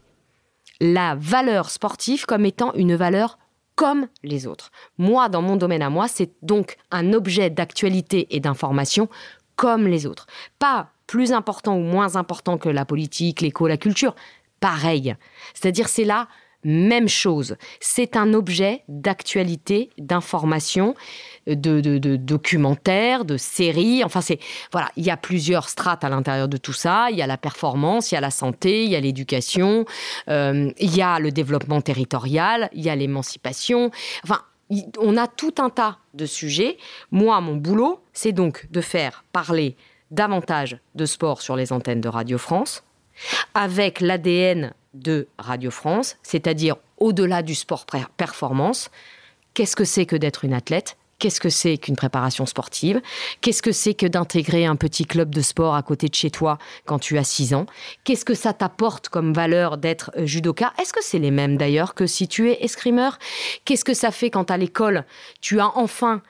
la valeur sportive comme étant une valeur comme les autres. Moi, dans mon domaine à moi, c'est donc un objet d'actualité et d'information comme les autres. Pas plus important ou moins important que la politique, l'éco, la culture, pareil. C'est-à-dire c'est la même chose. C'est un objet d'actualité, d'information, de, de, documentaire, de série. Enfin, c'est voilà, il y a plusieurs strates à l'intérieur de tout ça. Il y a la performance, il y a la santé, il y a l'éducation, euh, il y a le développement territorial, il y a l'émancipation. Enfin, on a tout un tas de sujets. Moi, mon boulot, c'est donc de faire parler davantage de sport sur les antennes de Radio France, avec l'ADN de Radio France, c'est-à-dire au-delà du sport performance, qu'est-ce que c'est que d'être une athlète? Qu'est-ce que c'est qu'une préparation sportive? Qu'est-ce que c'est que d'intégrer un petit club de sport à côté de chez toi quand tu as 6 ans? Qu'est-ce que ça t'apporte comme valeur d'être euh, judoka? Est-ce que c'est les mêmes d'ailleurs que si tu es escrimeur? Qu'est-ce que ça fait quand à l'école tu as enfin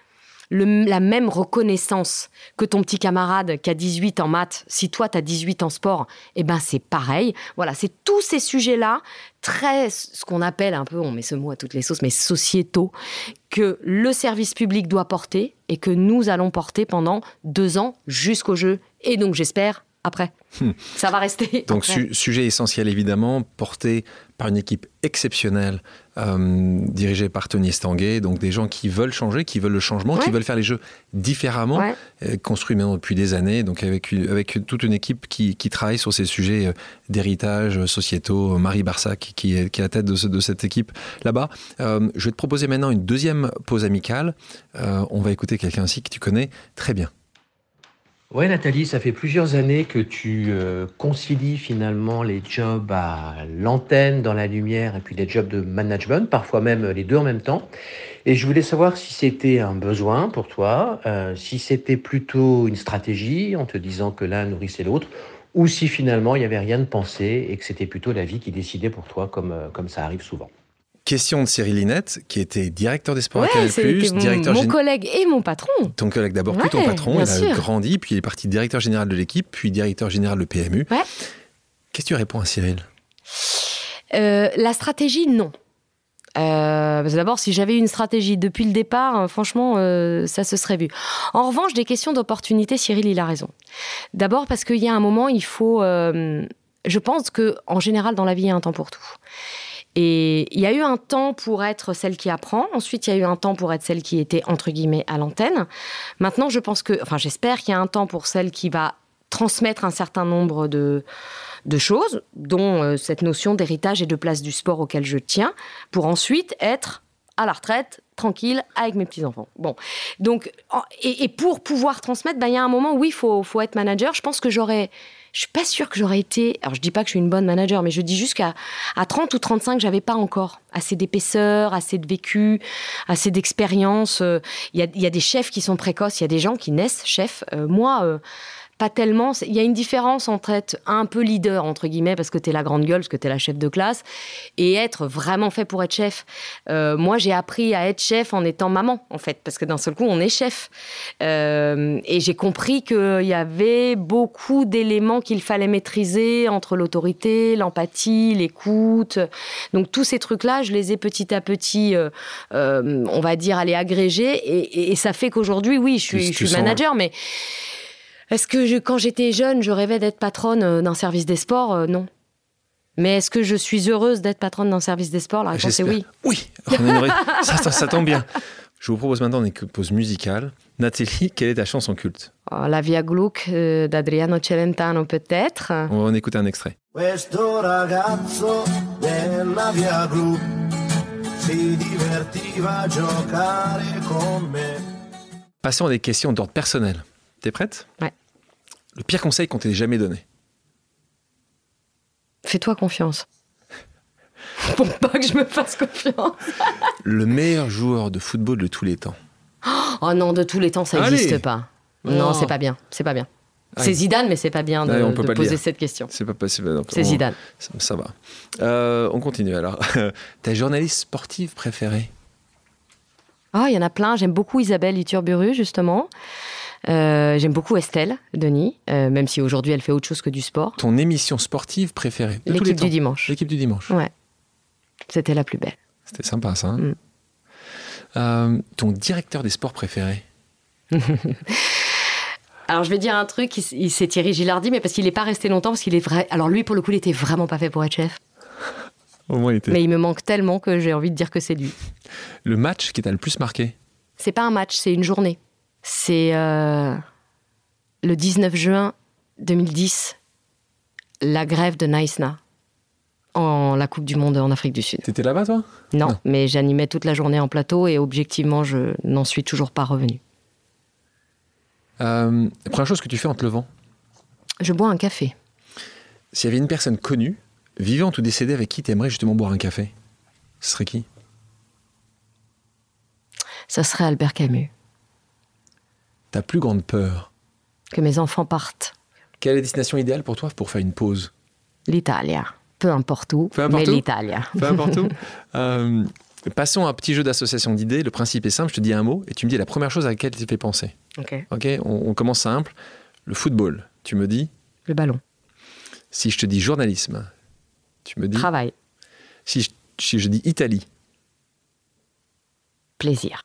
la même reconnaissance que ton petit camarade qui a 18 en maths, si toi tu as 18 en sport, eh ben c'est pareil. Voilà, c'est tous ces sujets-là, très, ce qu'on appelle un peu, on met ce mot à toutes les sauces, mais sociétaux, que le service public doit porter et que nous allons porter pendant deux ans jusqu'au jeu. Et donc j'espère après. Hmm. Ça va rester.
Donc sujet essentiel évidemment, porté par une équipe exceptionnelle euh, dirigée par Tony Estanguet, donc des gens qui veulent changer, qui veulent le changement, qui veulent faire les jeux différemment, euh, construits maintenant depuis des années, donc avec, avec toute une équipe qui, qui travaille sur ces sujets euh, d'héritage sociétaux. Marie Barsac qui est, qui est à la tête de, de cette équipe là-bas. je vais te proposer maintenant une deuxième pause amicale. on va écouter quelqu'un aussi que tu connais très bien.
Ouais, Nathalie, ça fait plusieurs années que tu euh, concilies finalement les jobs à l'antenne, dans la lumière, et puis les jobs de management, parfois même les deux en même temps. Et je voulais savoir si c'était un besoin pour toi, euh, si c'était plutôt une stratégie en te disant que l'un nourrissait l'autre, ou si finalement il n'y avait rien de pensé et que c'était plutôt la vie qui décidait pour toi, comme, euh, comme ça arrive souvent.
Question de Cyril Linette, qui était directeur des sports à
Canal+, mon, directeur mon collègue et mon patron.
Ton collègue d'abord, puis ton patron. Il a grandi, puis il est parti directeur général de l'équipe, puis directeur général de PMU. Qu'est-ce que tu réponds à Cyril?
Euh, La stratégie, non. Euh, d'abord, si j'avais une stratégie depuis le départ, euh, franchement, ça se serait vu. En revanche, des questions d'opportunité, Cyril, il a raison. D'abord parce qu'il y a un moment, il faut. je pense que en général, dans la vie, il y a un temps pour tout. Et il y a eu un temps pour être celle qui apprend. Ensuite, il y a eu un temps pour être celle qui était entre guillemets à l'antenne. Maintenant, je pense que, enfin, j'espère qu'il y a un temps pour celle qui va transmettre un certain nombre de, choses, dont euh, cette notion d'héritage et de place du sport auquel je tiens, pour ensuite être à la retraite, tranquille, avec mes petits-enfants. Bon, donc, et, pour pouvoir transmettre, ben, il y a un moment où il faut, faut être manager. Je pense que j'aurais je suis pas sûre que j'aurais été. Alors je dis pas que je suis une bonne manager, mais je dis juste qu'à à 30 ou 35, j'avais pas encore assez d'épaisseur, assez de vécu, assez d'expérience. Euh, il y, a, des chefs qui sont précoces, il y a des gens qui naissent chefs. Euh, moi, euh, pas tellement. Il y a une différence entre être un peu leader, entre guillemets, parce que tu es la grande gueule, parce que tu es la chef de classe, et être vraiment fait pour être chef. Euh, moi, j'ai appris à être chef en étant maman, en fait, parce que d'un seul coup, on est chef. Euh, et j'ai compris qu'il y avait beaucoup d'éléments qu'il fallait maîtriser entre l'autorité, l'empathie, l'écoute. Donc, tous ces trucs-là, je les ai petit à petit, euh, on va dire, aller agréger. Et, ça fait qu'aujourd'hui, oui, je suis, je suis manager, mais est-ce que quand j'étais jeune, je rêvais d'être patronne euh, d'un service des sports euh, Non. Mais est-ce que je suis heureuse d'être patronne d'un service des sports La réponse est oui.
Oui, ça, tombe bien. Je vous propose maintenant une pause musicale. Nathalie, quelle est ta chanson culte?
Oh, La Via Gluck euh, d'Adriano Celentano, peut-être.
On va écouter un extrait. Questo ragazzo della Via Gluck si divertiva a giocare con me. Passons à des questions d'ordre personnel. T'es prête?
Ouais.
Le pire conseil qu'on t'ait jamais donné
Fais-toi confiance. Pour pas que je me fasse confiance.
le meilleur joueur de football de tous les temps.
Oh non, de tous les temps, ça n'existe pas. Non, c'est pas bien. C'est pas bien. C'est Zidane, mais c'est pas bien de, poser cette question.
C'est pas
C'est Zidane.
Ça, va. Euh, on continue alors. Ta journaliste sportive préférée?
Ah, il y en a plein. J'aime beaucoup Isabelle Iturburu, justement. Euh, j'aime beaucoup Estelle Denis, euh, même si aujourd'hui elle fait autre chose que du sport.
Ton émission sportive préférée
L'équipe du dimanche.
L'équipe du dimanche.
Ouais. C'était la plus belle.
C'était sympa ça. Hein. Mm. Euh, ton directeur des sports préféré
Alors je vais dire un truc, c'est Thierry Gilardi, mais parce qu'il n'est pas resté longtemps, parce qu'il est vrai. Alors lui, pour le coup, il était vraiment pas fait pour être chef.
Au moins, il était.
Mais il me manque tellement que j'ai envie de dire que c'est lui.
Le match qui t'a le plus marqué?
C'est pas un match, c'est une journée. C'est euh, le 19 juin 2010, la grève de Naïsna en la Coupe du Monde en Afrique du Sud.
T'étais là-bas, toi?
Non, mais j'animais toute la journée en plateau et objectivement, je n'en suis toujours pas revenu.
Euh, première chose que tu fais en te levant?
Je bois un café.
S'il y avait une personne connue, vivante ou décédée, avec qui tu aimerais justement boire un café, ce serait qui?
Ça serait Albert Camus
ta plus grande peur
Que mes enfants partent.
Quelle est la destination idéale pour toi pour faire une pause
L'Italie. Peu importe où, mais l'Italie.
Peu importe où. Euh, Passons à un petit jeu d'association d'idées. Le principe est simple, je te dis un mot et tu me dis la première chose à laquelle tu fais penser.
Ok.
Ok, on, on commence simple. Le football, tu me dis.
Le ballon.
Si je te dis journalisme, tu me dis.
Travail.
Si je, si je dis Italie,
Plaisir.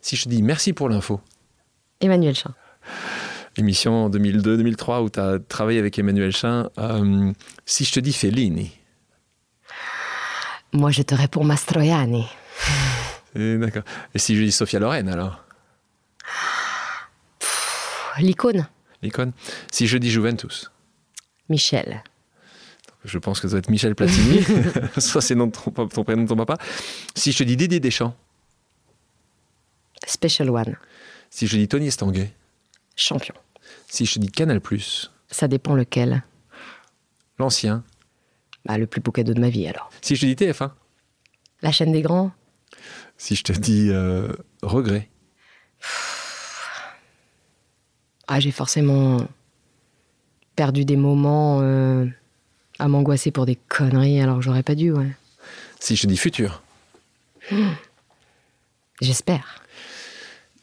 si je te dis merci pour l'info,
Emmanuel Chin.
émission en 2002-2003 où tu as travaillé avec Emmanuel Chin, euh, si je te dis Fellini,
Moi, je te réponds Mastroianni.
Eh, d'accord. Et si je dis Sophia Loren alors,
L'icône.
l'icône Si je dis Juventus,
Michel.
je pense que ça doit être Michel Platini, soit c'est ton, ton prénom de ton papa. Si je te dis Didier Deschamps,
Special One.
Si je dis Tony Estanguet,
Champion.
si je te dis Canal+,
Ça dépend lequel.
l'ancien,
Bah, le plus beau cadeau de ma vie, alors.
si je te dis TF1,
La chaîne des grands.
si je te dis euh, Regret,
Ah, j'ai forcément perdu des moments euh, à m'angoisser pour des conneries, alors que j'aurais pas dû, ouais.
si je te dis Futur,
J'espère.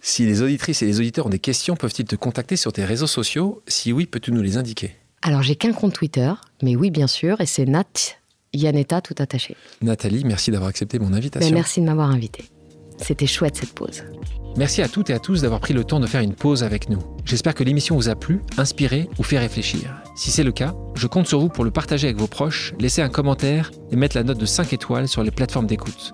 Si les auditrices et les auditeurs ont des questions, peuvent-ils te contacter sur tes réseaux sociaux? Si oui, peux-tu nous les indiquer?
Alors, j'ai qu'un compte Twitter, mais oui, bien sûr, et c'est Nat Yanetta tout attaché.
Nathalie, merci d'avoir accepté mon invitation.
Ben, merci de m'avoir invité. C'était chouette cette pause.
Merci à toutes et à tous d'avoir pris le temps de faire une pause avec nous. J'espère que l'émission vous a plu, inspiré ou fait réfléchir. Si c'est le cas, je compte sur vous pour le partager avec vos proches, laisser un commentaire et mettre la note de 5 étoiles sur les plateformes d'écoute.